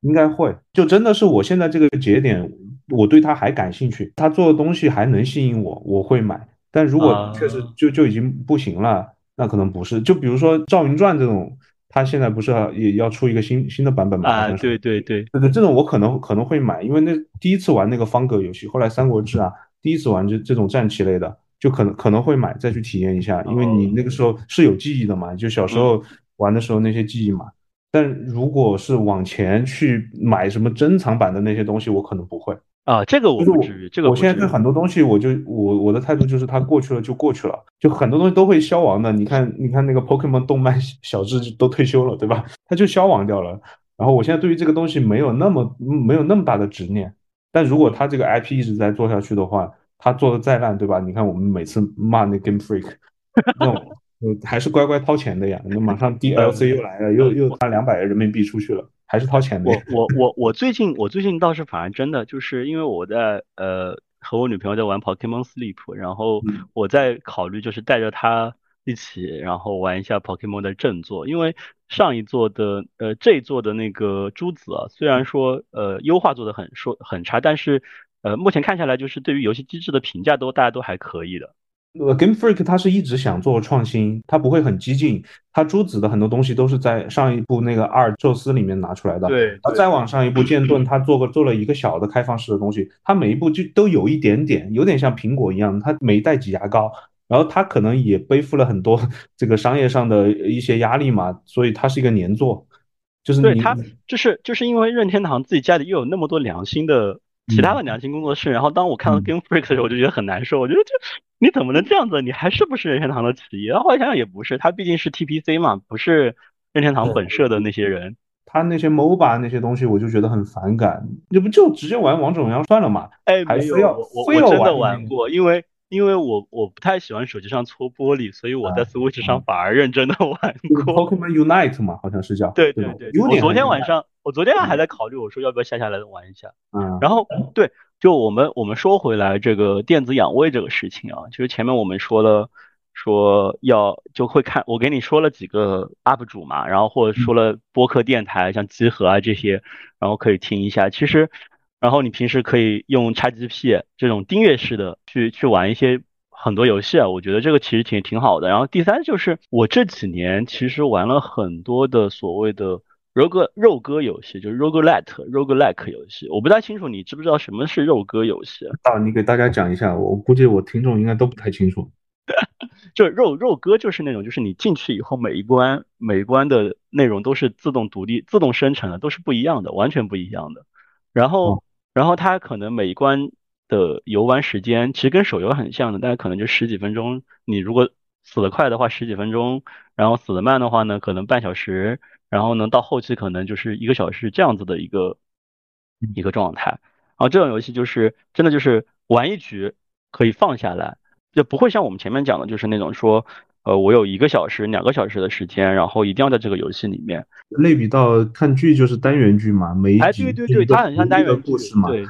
应该会，就真的是我现在这个节点，我对它还感兴趣，他做的东西还能吸引我，我会买。但如果确实啊就就已经不行了，那可能不是。就比如说《赵云传》这种，它现在不是也要出一个新新的版本吗？啊，对对对，对对，这种我可能可能会买，因为那第一次玩那个方格游戏，后来《三国志》啊，第一次玩这这种战棋类的，就可能可能会买再去体验一下，因为你那个时候是有记忆的嘛，就小时候玩的时候那些记忆嘛。但如果是往前去买什么珍藏版的那些东西，我可能不会。啊，这个我就不至于，这个我现在对很多东西，我就我我的态度就是它过去了就过去了，就很多东西都会消亡的。你看，你看那个 Pokemon 动漫小智都退休了，对吧？它就消亡掉了。然后我现在对于这个东西没有那么没有那么大的执念。但如果它这个 IP 一直在做下去的话，它做的再烂，对吧？你看我们每次骂那 Game Freak，那种呃还是乖乖掏钱的呀。那马上 DLC 又来了，又又花两百人民币出去了，还是掏钱的我呀。我我我最近我最近倒是反而真的就是因为我在呃和我女朋友在玩 Pokemon Sleep，然后嗯我在考虑就是带着她一起，然后玩一下 Pokemon 的正作，因为上一座的呃这一座的那个珠子啊，虽然说呃优化做的很说很差，但是呃目前看下来就是对于游戏机制的评价都大家都还可以的。呃，Game Freak 他是一直想做创新，他不会很激进。他朱子的很多东西都是在上一部那个二宙斯里面拿出来的，对然后再往上一部剑盾，他做个做了一个小的开放式的东西，他每一步就都有一点点，有点像苹果一样，他每一代挤牙膏，然后他可能也背负了很多这个商业上的一些压力嘛，所以它是一个年作，就是你对它就是就是因为任天堂自己家里又有那么多良心的其他的嗯良心工作室，然后当我看到嗯 Game Freak 的时候，我就觉得很难受，我觉得这你怎么能这样子？你还是不是任天堂的企业？然后后来想想也不是，他毕竟是 TPC 嘛，不是任天堂本社的那些人。他那些 MOBA 那些东西，我就觉得很反感，你不就直接玩王者荣耀算了嘛。哎，没有，还非要我我真的玩玩过，因为因为我我不太喜欢手机上搓玻璃，所以我在啊 Switch 上反而认真的玩 *laughs* 就是过。Pokemon Unite 嘛，好像是叫对对对，我昨天晚上，我昨天还在考虑，我说要不要下下来玩一下。嗯，然后对，就我们我们说回来这个电子养胃这个事情啊，就是前面我们说了，说要就会看，我给你说了几个 UP 主嘛，然后或者说了播客电台，像集合啊这些，然后可以听一下。其实，然后你平时可以用 XGP 这种订阅式的去去玩一些很多游戏啊，我觉得这个其实挺挺好的。然后第三就是我这几年其实玩了很多的所谓的。肉鸽肉鸽游戏就是 roguelite roguelike 游戏，我不太清楚你知不知道什么是肉鸽游戏？啊，你给大家讲一下，我估计我听众应该都不太清楚。*laughs* 就肉肉鸽就是那种，就是你进去以后每一关每一关的内容都是自动独立、自动生成的，都是不一样的，完全不一样的。然后哦然后它可能每一关的游玩时间其实跟手游很像的，但是可能就十几分钟。你如果死得快的话十几分钟，然后死得慢的话呢，可能半小时。然后呢，到后期可能就是一个小时这样子的一个一个状态。然后这种游戏就是真的就是玩一局可以放下来，就不会像我们前面讲的，就是那种说，呃，我有一个小时、两个小时的时间，然后一定要在这个游戏里面。类比到看剧就是单元剧嘛，每一哎，集对对对，它很像单元剧故事嘛，对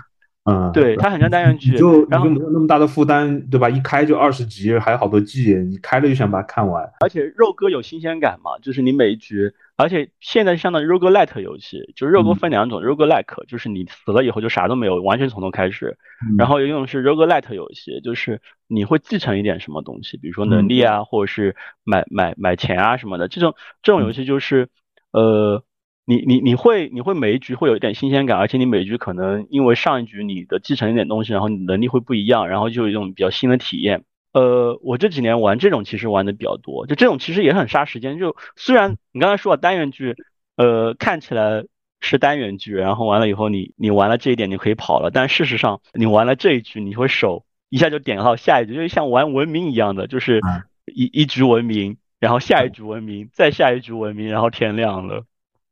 嗯，对，它很像单元剧你就。你然后就没有那么大的负担，对吧？一开就二十集，还有好多季，你开了就想把它看完。而且肉鸽有新鲜感嘛，就是你每一局，而且现在相当于 roguelite 游戏，就是肉鸽嗯分两种、roguelike 就是你死了以后就啥都没有，完全从头开始，嗯然后有一种是 roguelite 游戏，就是你会继承一点什么东西，比如说能力啊，或者是买买买钱啊什么的，这种这种游戏就是，呃。你你你会你会每一局会有一点新鲜感，而且你每一局可能因为上一局你的继承一点东西，然后你能力会不一样，然后就有一种比较新的体验。呃，我这几年玩这种其实玩的比较多，就这种其实也很杀时间。就虽然你刚才说了单元剧，呃，看起来是单元剧，然后完了以后你你玩了这一点你可以跑了，但事实上你玩了这一局你会手一下就点到下一局，就像玩文明一样的，就是一一局文明，然后下一局文明，再下一局文明，然后天亮了。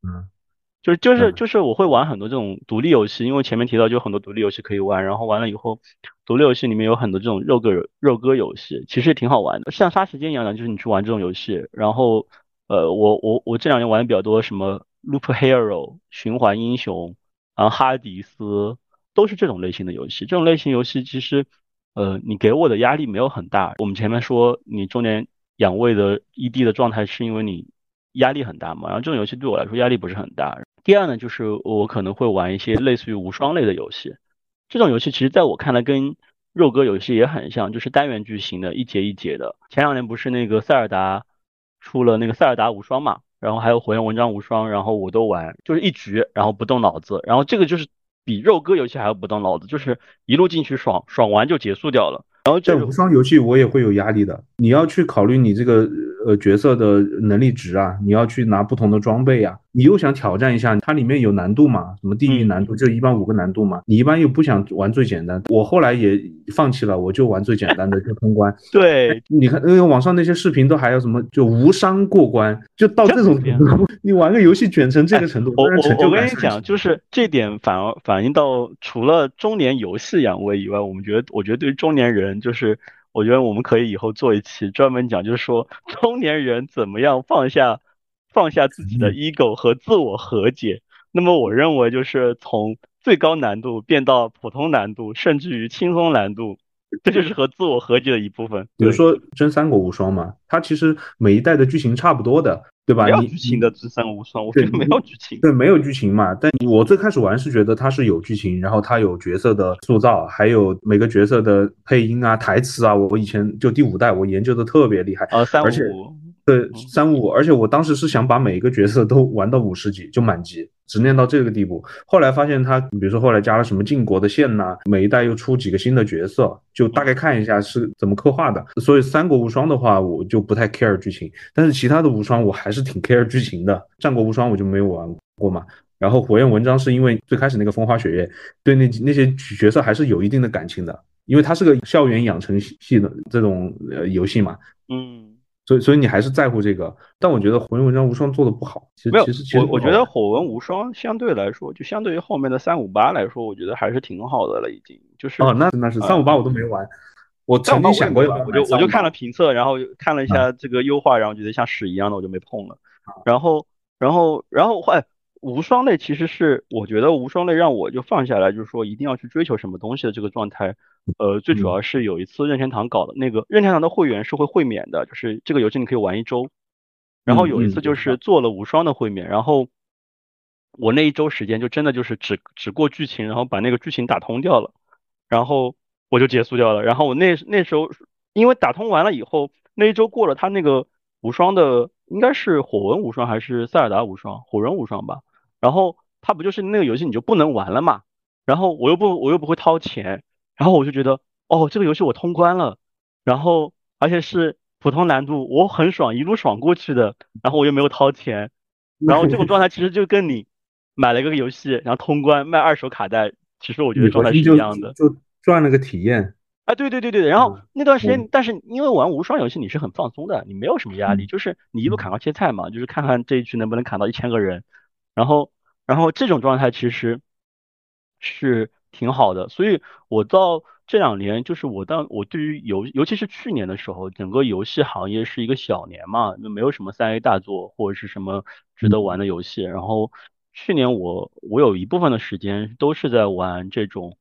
嗯。就是就是就是我会玩很多这种独立游戏，因为前面提到就很多独立游戏可以玩，然后完了以后，独立游戏里面有很多这种肉鸽肉鸽游戏，其实也挺好玩的，像杀时间一样的，就是你去玩这种游戏。然后，呃，我我我这两年玩的比较多，什么 Loop Hero 循环英雄，然后哈迪斯，都是这种类型的游戏。这种类型游戏其实，呃，你给我的压力没有很大。我们前面说你中年养胃的异地的状态是因为你压力很大嘛，然后这种游戏对我来说压力不是很大。第二呢，就是我可能会玩一些类似于无双类的游戏，这种游戏其实在我看来跟肉鸽游戏也很像，就是单元剧型的，一节一节的。前两年不是那个塞尔达出了那个塞尔达无双嘛，然后还有火焰纹章无双，然后我都玩，就是一局，然后不动脑子，然后这个就是比肉鸽游戏还要不动脑子，就是一路进去爽爽完就结束掉了。然后在无双游戏我也会有压力的，你要去考虑你这个呃角色的能力值啊，你要去拿不同的装备呀，你又想挑战一下，它里面有难度嘛？什么地狱难度就一般五个难度嘛？你一般又不想玩最简单，我后来也放弃了，我就玩最简单的就通关。对，你看因为网上那些视频都还有什么就无伤过关，就到这种程度，你玩个游戏卷成这个程度，*laughs* 我我我跟你讲，就是这点反而反映到除了中年游戏养胃以外，我们觉得我觉得对于中年人。就是我觉得我们可以以后做一期专门讲，就是说中年人怎么样放下放下自己的 ego 和自我和解。那么我认为就是从最高难度变到普通难度，甚至于轻松难度，这就是和自我和解的一部分。比如说《真三国无双》嘛，它其实每一代的剧情差不多的。对吧？没有剧情的《真三国无双》，我觉得没有剧情。对，没有剧情嘛。但我最开始玩是觉得它是有剧情，然后它有角色的塑造，还有每个角色的配音啊、台词啊。我以前就第五代我研究的特别厉害啊，三五。对，三五五，而且我当时是想把每一个角色都玩到五十级，就满级，执念到这个地步。后来发现他，比如说后来加了什么晋国的线呐，每一代又出几个新的角色，就大概看一下是怎么刻画的。所以三国无双的话，我就不太 care 剧情，但是其他的无双我还是挺 care 剧情的。战国无双我就没有玩过嘛。然后火焰文章是因为最开始那个风花雪月，对那那些角色还是有一定的感情的，因为它是个校园养成系的这种呃游戏嘛。嗯。所以，所以你还是在乎这个，但我觉得《火纹文章无双》做的不好。其实，没有，其实，我我觉得《火纹无双》相对来说，就相对于后面的三五八来说，我觉得还是挺好的了，已经。就是哦，那那是三五八我都没玩，我曾经想过，我就我就看了评测，然后看了一下这个优化，然后觉得像屎一样的，我就没碰了。然后，然后，然后后来。无双类其实是我觉得无双类让我就放下来，就是说一定要去追求什么东西的这个状态。呃，最主要是有一次任天堂搞的那个任天堂的会员是会会免的，就是这个游戏你可以玩一周。然后有一次就是做了无双的会免，然后我那一周时间就真的就是只只过剧情，然后把那个剧情打通掉了，然后我就结束掉了。然后我那那时候因为打通完了以后，那一周过了，他那个无双的应该是火纹无双还是塞尔达无双，火人无双吧。然后它不就是那个游戏你就不能玩了嘛？然后我又不我又不会掏钱，然后我就觉得哦这个游戏我通关了，然后而且是普通难度，我很爽一路爽过去的，然后我又没有掏钱，*laughs* 然后这种状态其实就跟你买了一个游戏然后通关卖二手卡带，其实我觉得状态是一样的，就赚了个体验。啊对对对对然后那段时间但是因为玩无双游戏你是很放松的，你没有什么压力，就是你一路砍刀切菜嘛，就是看看这一局能不能砍到一千个人。然后，然后这种状态其实是挺好的，所以我到这两年，就是我到我对于游，尤其是去年的时候，整个游戏行业是一个小年嘛，就没有什么三 A 大作或者是什么值得玩的游戏。然后去年我我有一部分的时间都是在玩这种，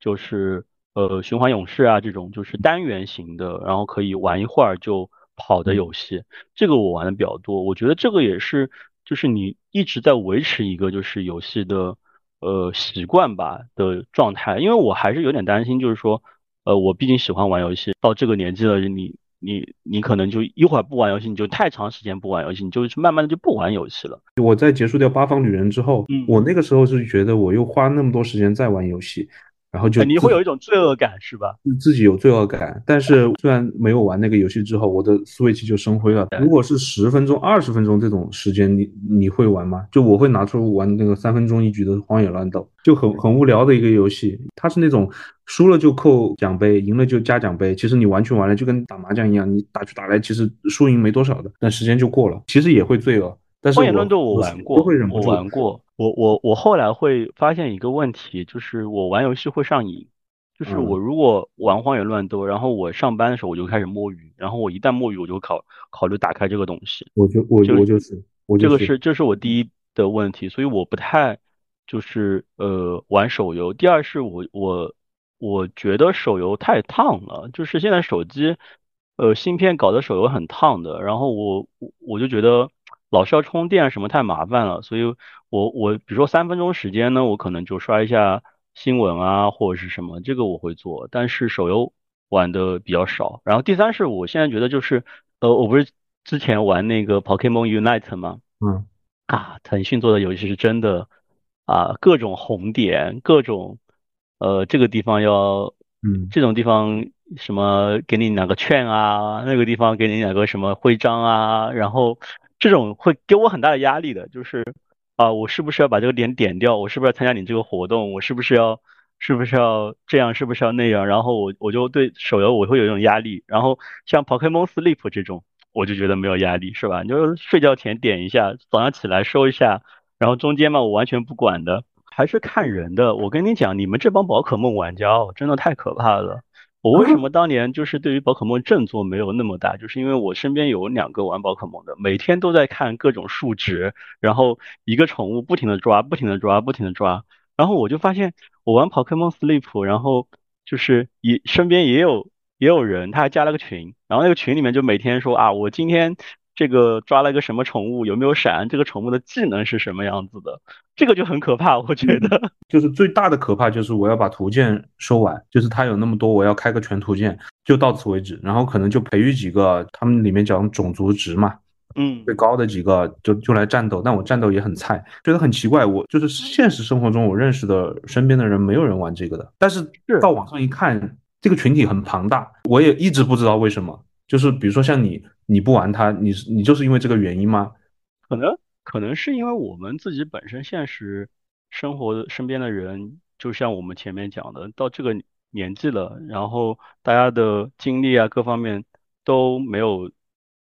就是呃循环勇士啊这种，就是单元型的，然后可以玩一会儿就跑的游戏，这个我玩的比较多。我觉得这个也是。就是你一直在维持一个就是游戏的呃习惯吧的状态，因为我还是有点担心，就是说，呃，我毕竟喜欢玩游戏，到这个年纪了，你你你可能就一会儿不玩游戏，你就太长时间不玩游戏，你就是慢慢的就不玩游戏了。我在结束掉八方旅人之后，我那个时候是觉得我又花那么多时间在玩游戏，然后就你会有一种罪恶感是吧？自己有罪恶感，但是虽然没有玩那个游戏之后，我的 Switch 就生灰了。如果是十分钟、二十分钟这种时间，你你会玩吗？就我会拿出玩那个三分钟一局的《荒野乱斗》，就很很无聊的一个游戏。它是那种输了就扣奖杯，赢了就加奖杯。其实你完全完了就跟打麻将一样，你打去打来，其实输赢没多少的，但时间就过了。其实也会罪恶。但是荒野乱斗我玩过，我玩过。我我我后来会发现一个问题，就是我玩游戏会上瘾。就是我如果玩荒野乱斗，然后我上班的时候我就开始摸鱼，然后我一旦摸鱼，我就考考虑打开这个东西。我就我我就是，这个是这是我第一的问题，所以我不太就是呃玩手游。第二是我我我觉得手游太烫了，就是现在手机呃芯片搞的手游很烫的，然后我我就觉得老是要充电什么太麻烦了，所以我我比如说三分钟时间呢，我可能就刷一下。新闻啊，或者是什么，这个我会做，但是手游玩的比较少。然后第三是我现在觉得就是，呃，我不是之前玩那个 Pokemon Unite 吗？嗯。啊，腾讯做的游戏是真的啊，各种红点，各种呃，这个地方要，嗯，这种地方什么给你两个券啊，那个地方给你两个什么徽章啊，然后这种会给我很大的压力的，就是。啊，我是不是要把这个点点掉？我是不是要参加你这个活动？我是不是要，是不是要这样？是不是要那样？然后我我就对手游我会有一种压力。然后像 Pokemon Sleep 这种，我就觉得没有压力，是吧？你就睡觉前点一下，早上起来收一下，然后中间嘛我完全不管的，还是看人的。我跟你讲，你们这帮宝可梦玩家哦，真的太可怕了。我为什么当年就是对于宝可梦振作没有那么大，就是因为我身边有两个玩宝可梦的，每天都在看各种数值，然后一个宠物不停的抓，不停的抓，不停的抓，然后我就发现我玩宝可梦 Sleep，然后就是也身边也有也有人，他还加了个群，然后那个群里面就每天说啊，我今天。这个抓了个什么宠物？有没有闪？这个宠物的技能是什么样子的？这个就很可怕，我觉得。就是最大的可怕就是我要把图鉴收完，就是它有那么多，我要开个全图鉴，就到此为止。然后可能就培育几个，他们里面讲种族值嘛，嗯，最高的几个就就来战斗。但我战斗也很菜，觉得很奇怪。我就是现实生活中我认识的身边的人没有人玩这个的，但是到网上一看，这个群体很庞大，我也一直不知道为什么。就是比如说像你，你不玩它，你你就是因为这个原因吗？可能可能是因为我们自己本身现实生活身边的人，就像我们前面讲的，到这个年纪了，然后大家的精力啊各方面都没有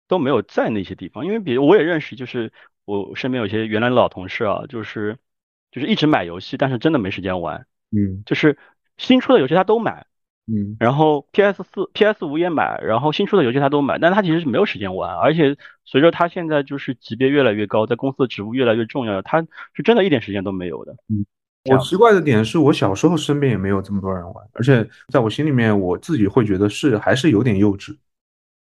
都没有在那些地方。因为比如我也认识，就是我身边有些原来的老同事啊，就是就是一直买游戏，但是真的没时间玩。嗯，就是新出的游戏他都买。嗯，然后 PS 四、PS 五也买，然后新出的游戏他都买，但他其实是没有时间玩，而且随着他现在就是级别越来越高，在公司的职务越来越重要，他是真的一点时间都没有的。嗯，我奇怪的点是我小时候身边也没有这么多人玩，而且在我心里面，我自己会觉得是还是有点幼稚，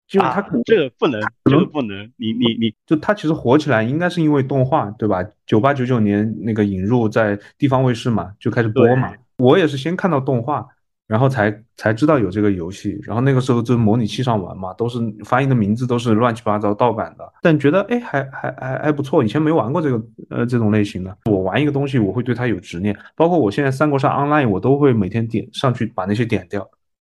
就他这个不能，这个不能，你你你就他其实火起来应该是因为动画，对吧？九八九九年那个引入在地方卫视嘛，就开始播嘛，我也是先看到动画。然后才才知道有这个游戏，然后那个时候就模拟器上玩嘛，都是翻译的名字都是乱七八糟盗版的，但觉得哎还还还还不错，以前没玩过这个呃这种类型的，我玩一个东西我会对它有执念，包括我现在三国杀 online 我都会每天点上去把那些点掉，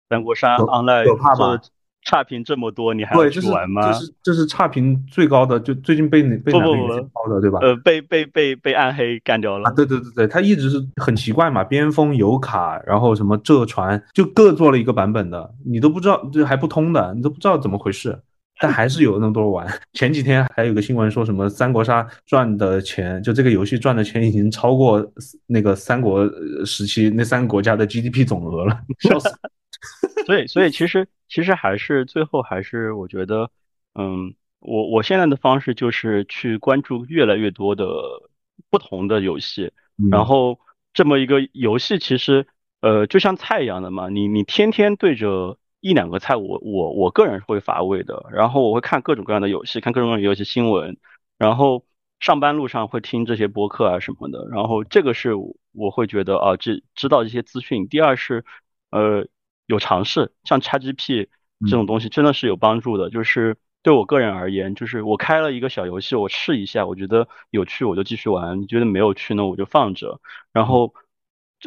三国杀 online 可怕吧？差评这么多，你还去玩吗？这是这是差评最高的，就最近被被哪个游戏爆的，对吧？呃，被被被被暗黑干掉了。啊，对对对对，他一直是很奇怪嘛，边锋有卡，然后什么浙传就各做了一个版本的，你都不知道这还不通的，你都不知道怎么回事，但还是有那么多人玩。*laughs* 前几天还有个新闻说什么三国杀赚的钱，就这个游戏赚的钱已经超过那个三国时期那三个国家的 GDP 总额了，*laughs* 笑死。所以，所以其实，其实还是最后还是我觉得，嗯，我我现在的方式就是去关注越来越多的不同的游戏，然后这么一个游戏其实，呃，就像菜一样的嘛，你你天天对着一两个菜，我我我个人会乏味的。然后我会看各种各样的游戏，看各种各样的游戏新闻，然后上班路上会听这些播客啊什么的。然后这个是我会觉得啊，这知道一些资讯。第二是，呃。有尝试，像 XGP 这种东西真的是有帮助的。就是对我个人而言，就是我开了一个小游戏，我试一下，我觉得有趣我就继续玩，觉得没有趣呢我就放着。然后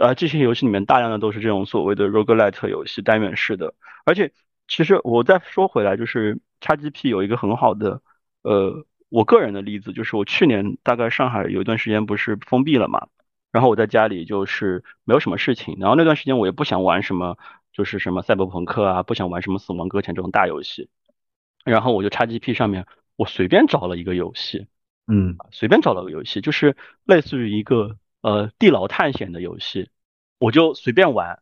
啊，这些游戏里面大量的都是这种所谓的 roguelite 游戏，单元式的。而且，其实我再说回来，就是 XGP 有一个很好的，呃，我个人的例子，就是我去年大概上海有一段时间不是封闭了嘛，然后我在家里就是没有什么事情，然后那段时间我也不想玩什么，就是什么赛博朋克啊，不想玩什么死亡搁浅这种大游戏，然后我就 XGP 上面我随便找了一个游戏，嗯，随便找了个游戏，就是类似于一个。呃，地牢探险的游戏，我就随便玩，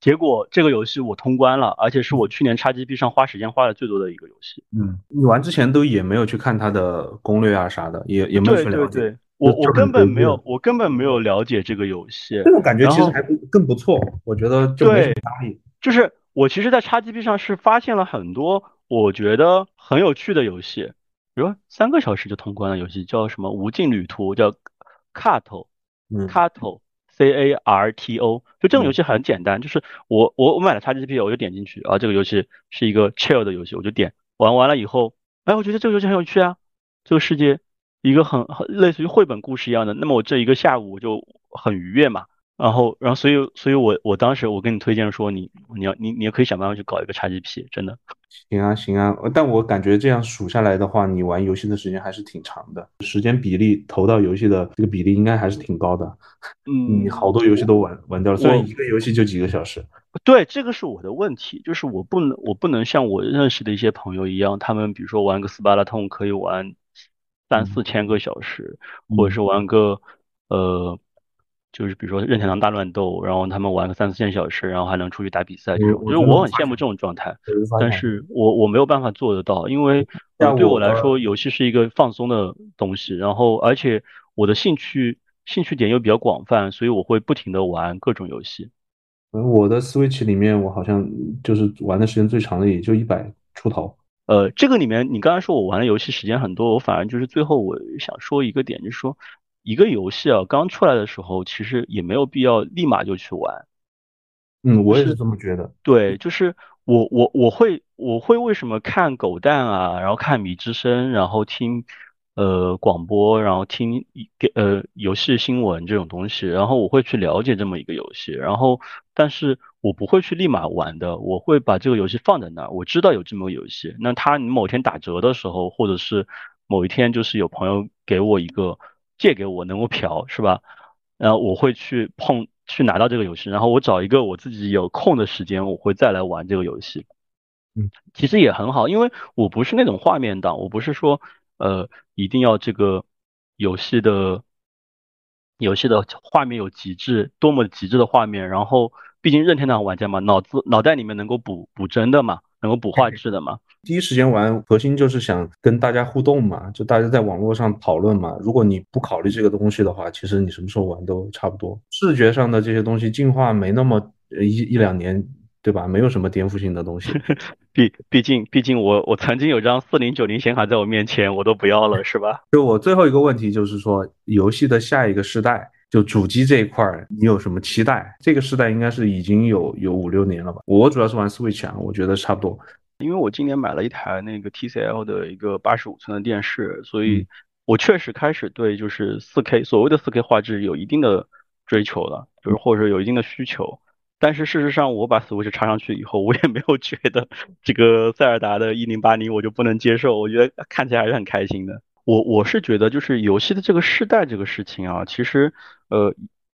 结果这个游戏我通关了，而且是我去年 XGP 上花时间花的最多的一个游戏。嗯，你玩之前都也没有去看它的攻略啊啥的，也也没有去了解。对对对，我我根本没有，我根本没有了解这个游戏。这种感觉其实还不更不错，我觉得就没什么压力。就是我其实，在 XGP 上是发现了很多我觉得很有趣的游戏，比如三个小时就通关的游戏，叫什么《无尽旅途》，叫 Carto，Carto，C-A-R-T-O，就这种游戏很简单，就是我我我买了 XGP，我就点进去啊，这个游戏是一个 chill 的游戏，我就点玩完了以后，哎，我觉得这个游戏很有趣啊，这个世界一个很很类似于绘本故事一样的，那么我这一个下午就很愉悦嘛。然后，然后，所以，所以我我当时我跟你推荐说，你你要你你也可以想办法去搞一个 XGP，真的。行啊，行啊，但我感觉这样数下来的话，你玩游戏的时间还是挺长的，时间比例投到游戏的这个比例应该还是挺高的。*laughs* 嗯，你好多游戏都玩玩掉了，虽然一个游戏就几个小时。对，这个是我的问题，就是我不能我不能像我认识的一些朋友一样，他们比如说玩个斯巴达通可以玩三四千个小时，或者是玩个呃。就是比如说任天堂大乱斗，然后他们玩个三四千小时，然后还能出去打比赛这种，就是我很羡慕这种状态，但是我我没有办法做得到，因为对我来说，游戏是一个放松的东西，然后而且我的兴趣兴趣点又比较广泛，所以我会不停的玩各种游戏。我的 Switch 里面，我好像就是玩的时间最长的也就一百出头。呃，这个里面你刚才说我玩的游戏时间很多，我反而就是最后我想说一个点，就是说。一个游戏啊，刚出来的时候，其实也没有必要立马就去玩。嗯，我也是这么觉得。对，就是我我我会我会为什么看狗蛋啊，然后看米之声，然后听呃广播，然后听呃游戏新闻这种东西，然后我会去了解这么一个游戏，然后但是我不会去立马玩的，我会把这个游戏放在那儿，我知道有这么个游戏，那它某天打折的时候，或者是某一天就是有朋友给我一个。借给我能够嫖是吧？然后我会去碰去拿到这个游戏，然后我找一个我自己有空的时间，我会再来玩这个游戏。嗯，其实也很好，因为我不是那种画面党，我不是说呃一定要这个游戏的游戏的画面有极致多么极致的画面，然后毕竟任天堂玩家嘛，脑子脑袋里面能够补补帧的嘛。能够补画质的嘛？第一时间玩，核心就是想跟大家互动嘛，就大家在网络上讨论嘛。如果你不考虑这个东西的话，其实你什么时候玩都差不多。视觉上的这些东西进化没那么一一两年，对吧？没有什么颠覆性的东西。*laughs* 毕毕竟毕竟我我曾经有张四零九零显卡在我面前，我都不要了，是吧？就我最后一个问题就是说，游戏的下一个世代。就主机这一块儿，你有什么期待？这个时代应该是已经有有五六年了吧？我主要是玩 Switch 啊，我觉得差不多。因为我今年买了一台那个 TCL 的一个八十五寸的电视，所以我确实开始对就是四 K 所谓的四 K 画质有一定的追求了，就是或者有一定的需求。但是事实上，我把 Switch 插上去以后，我也没有觉得这个塞尔达的一零八零我就不能接受，我觉得看起来还是很开心的。我我是觉得，就是游戏的这个世代这个事情啊，其实呃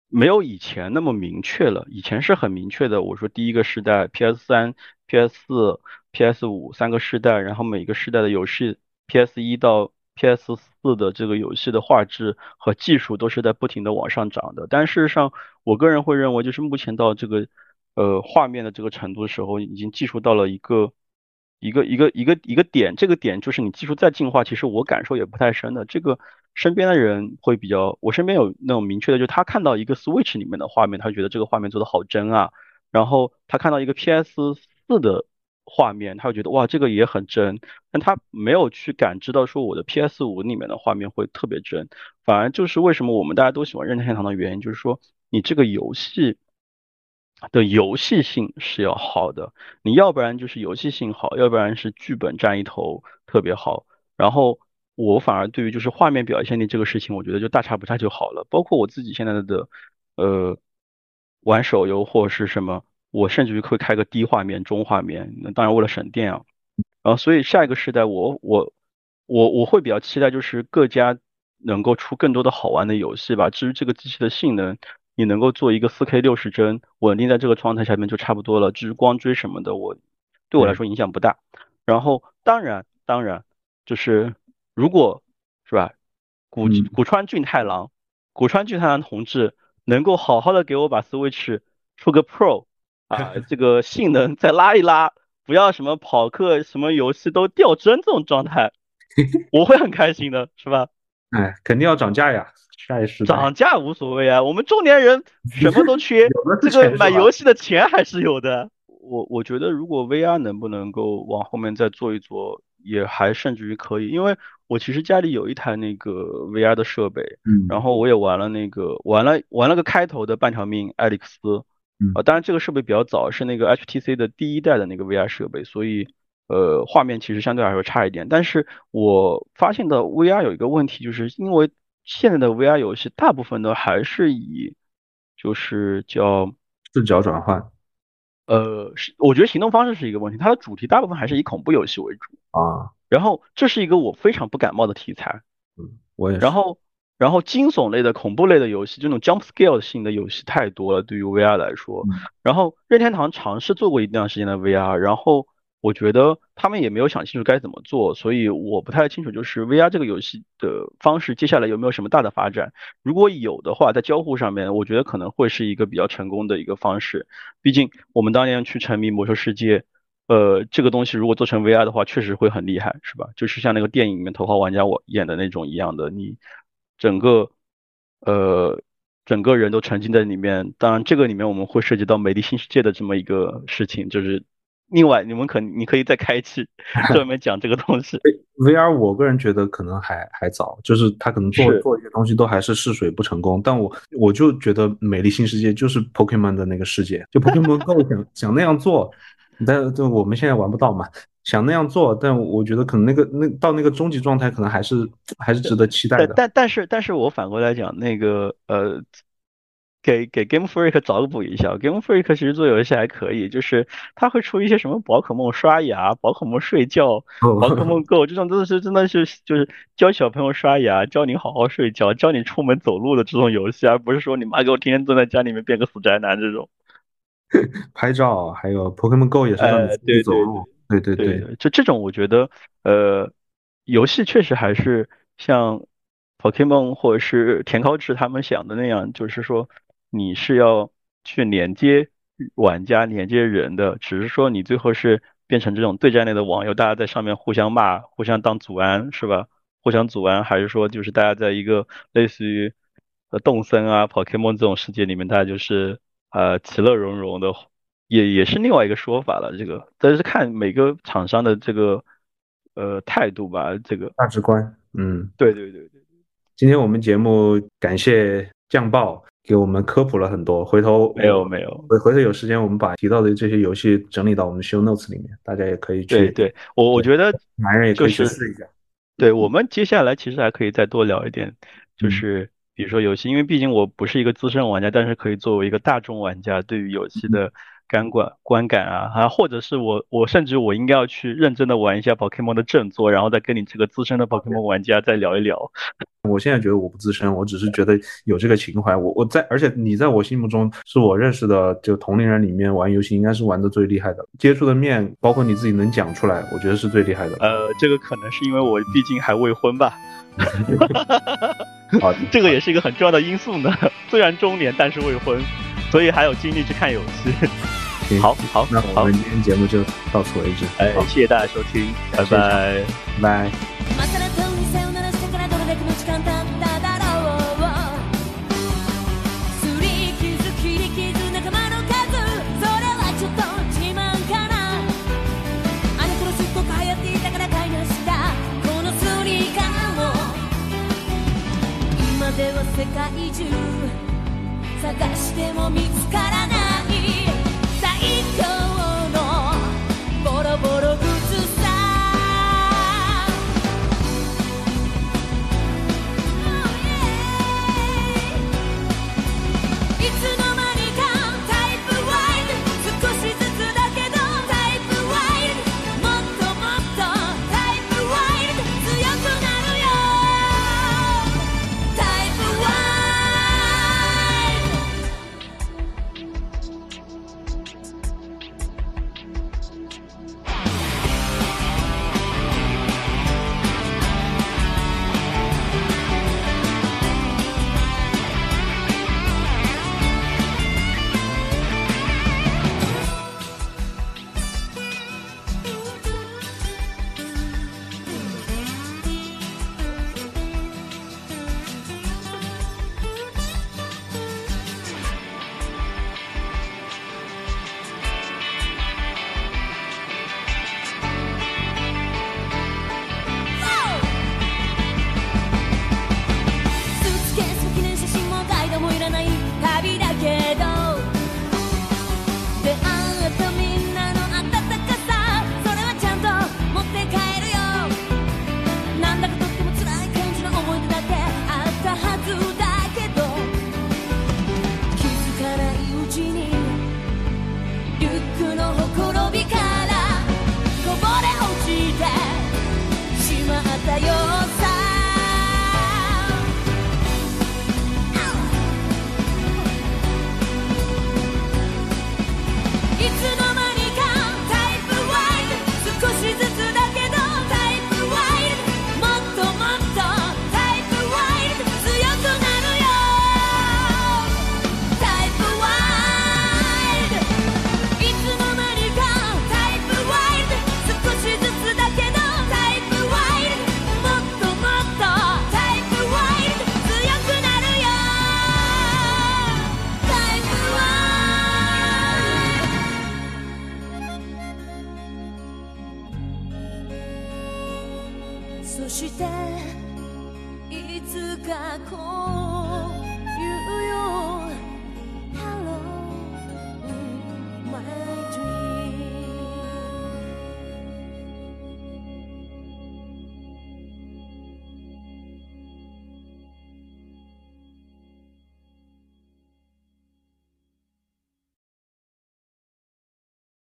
没有以前那么明确了。以前是很明确的，我说第一个世代 PS 三、PS 四、PS 五三个世代，然后每个世代的游戏 PS 一到 PS 四的这个游戏的画质和技术都是在不停的往上涨的。但事实上，我个人会认为，就是目前到这个呃画面的这个程度的时候，已经技术到了一个。一个一个一个一个点，这个点就是你技术再进化，其实我感受也不太深的。这个身边的人会比较，我身边有那种明确的，就是他看到一个 Switch 里面的画面，他觉得这个画面做的好真啊。然后他看到一个 PS 四的画面，他会觉得哇，这个也很真。但他没有去感知到说我的 PS 五里面的画面会特别真，反而就是为什么我们大家都喜欢任天堂的原因，就是说你这个游戏。的游戏性是要好的，你要不然就是游戏性好，要不然是剧本占一头特别好。然后我反而对于就是画面表现力这个事情，我觉得就大差不差就好了。包括我自己现在的呃玩手游或者是什么，我甚至于会开个低画面、中画面，那当然为了省电啊。然后所以下一个时代，我我我我会比较期待，就是各家能够出更多的好玩的游戏吧。至于这个机器的性能，你能够做一个四 K 六十帧稳定在这个状态下面就差不多了。至于光追什么的，我对我来说影响不大。然后当然当然就是如果是吧，古古川俊太郎，古川俊太郎同志能够好好的给我把 Switch 出个 Pro 啊，这个性能再拉一拉，不要什么跑客什么游戏都掉帧这种状态，*laughs* 我会很开心的，是吧？哎，肯定要涨价呀，下一时涨价无所谓啊，我们中年人什么都缺，这个买游戏的钱还是有的。我我觉得如果 VR 能不能够往后面再做一做，也还甚至于可以，因为我其实家里有一台那个 VR 的设备，嗯，然后我也玩了那个玩了玩了个开头的半条命艾利克斯，嗯，啊，当然这个设备比较早，是那个 HTC 的第一代的那个 VR 设备，所以呃画面其实相对来说差一点，但是我发现的 VR 有一个问题，就是因为现在的 VR 游戏大部分都还是以就是叫视角转换。呃，是我觉得行动方式是一个问题，它的主题大部分还是以恐怖游戏为主啊。然后这是一个我非常不感冒的题材。嗯，我也。然后，然后惊悚类的、恐怖类的游戏，这种 jump scale 性的游戏太多了，对于 VR 来说。然后任天堂尝试做过一段时间的 VR，然后。我觉得他们也没有想清楚该怎么做，所以我不太清楚，就是 VR 这个游戏的方式接下来有没有什么大的发展。如果有的话，在交互上面，我觉得可能会是一个比较成功的一个方式。毕竟我们当年去沉迷魔兽世界，呃，这个东西如果做成 VR 的话，确实会很厉害，是吧？就是像那个电影里面头号玩家我演的那种一样的，你整个呃整个人都沉浸在里面。当然，这个里面我们会涉及到美丽新世界的这么一个事情，就是。另外，你们可你可以再开期 *laughs* 专门讲这个东西。*laughs* VR，我个人觉得可能还还早，就是他可能做做一些东西都还是试水不成功。但我我就觉得《美丽新世界》就是 Pokemon 的那个世界，就 Pokemon Go 想想那样做，但就我们现在玩不到嘛，想那样做，但我觉得可能那个那到那个终极状态，可能还是还是值得期待的。但但是但是我反过来讲，那个呃。给给 Game Freak 找补一下，Game Freak 其实做游戏还可以，就是他会出一些什么宝可梦刷牙、宝可梦睡觉、宝可梦 Go 这种，真的是真的是就是教小朋友刷牙、教你好好睡觉、教你出门走路的这种游戏，而不是说你妈给我天天坐在家里面变个死宅男这种。*laughs* 拍照还有 Pokemon Go 也是让你自己走路，对对对，就这种我觉得呃，游戏确实还是像 Pokemon 或者是田尻智他们想的那样，就是说。你是要去连接玩家、连接人的，只是说你最后是变成这种对战类的网游，大家在上面互相骂、互相当祖安，是吧？互相祖安，还是说就是大家在一个类似于呃动森啊、p o k e m o n 这种世界里面，大家就是呃其乐融融的，也也是另外一个说法了。这个但是看每个厂商的这个呃态度吧，这个价值观。嗯，对对对对。今天我们节目感谢酱爆。给我们科普了很多，回头没有没有，回回头有时间我们把提到的这些游戏整理到我们的 show notes 里面，大家也可以去。对对，我我觉得男人也可以去试一下。对我们接下来其实还可以再多聊一点，就是比如说游戏，因为毕竟我不是一个资深玩家，但是可以作为一个大众玩家，对于游戏的感官观感啊，啊，或者是我我甚至我应该要去认真的玩一下宝可梦的正作，然后再跟你这个资深的宝可梦玩家再聊一聊。我现在觉得我不资深，我只是觉得有这个情怀。我我在，而且你在我心目中是我认识的就同龄人里面玩游戏应该是玩的最厉害的，接触的面包括你自己能讲出来，我觉得是最厉害的。呃，这个可能是因为我毕竟还未婚吧。好，*laughs* 这个也是一个很重要的因素呢。虽然中年，但是未婚，所以还有精力去看游戏。好好，那我们今天节目就到此为止。哎，谢谢大家收听，拜拜，拜。世界中探しても見つからな。い favor, oh,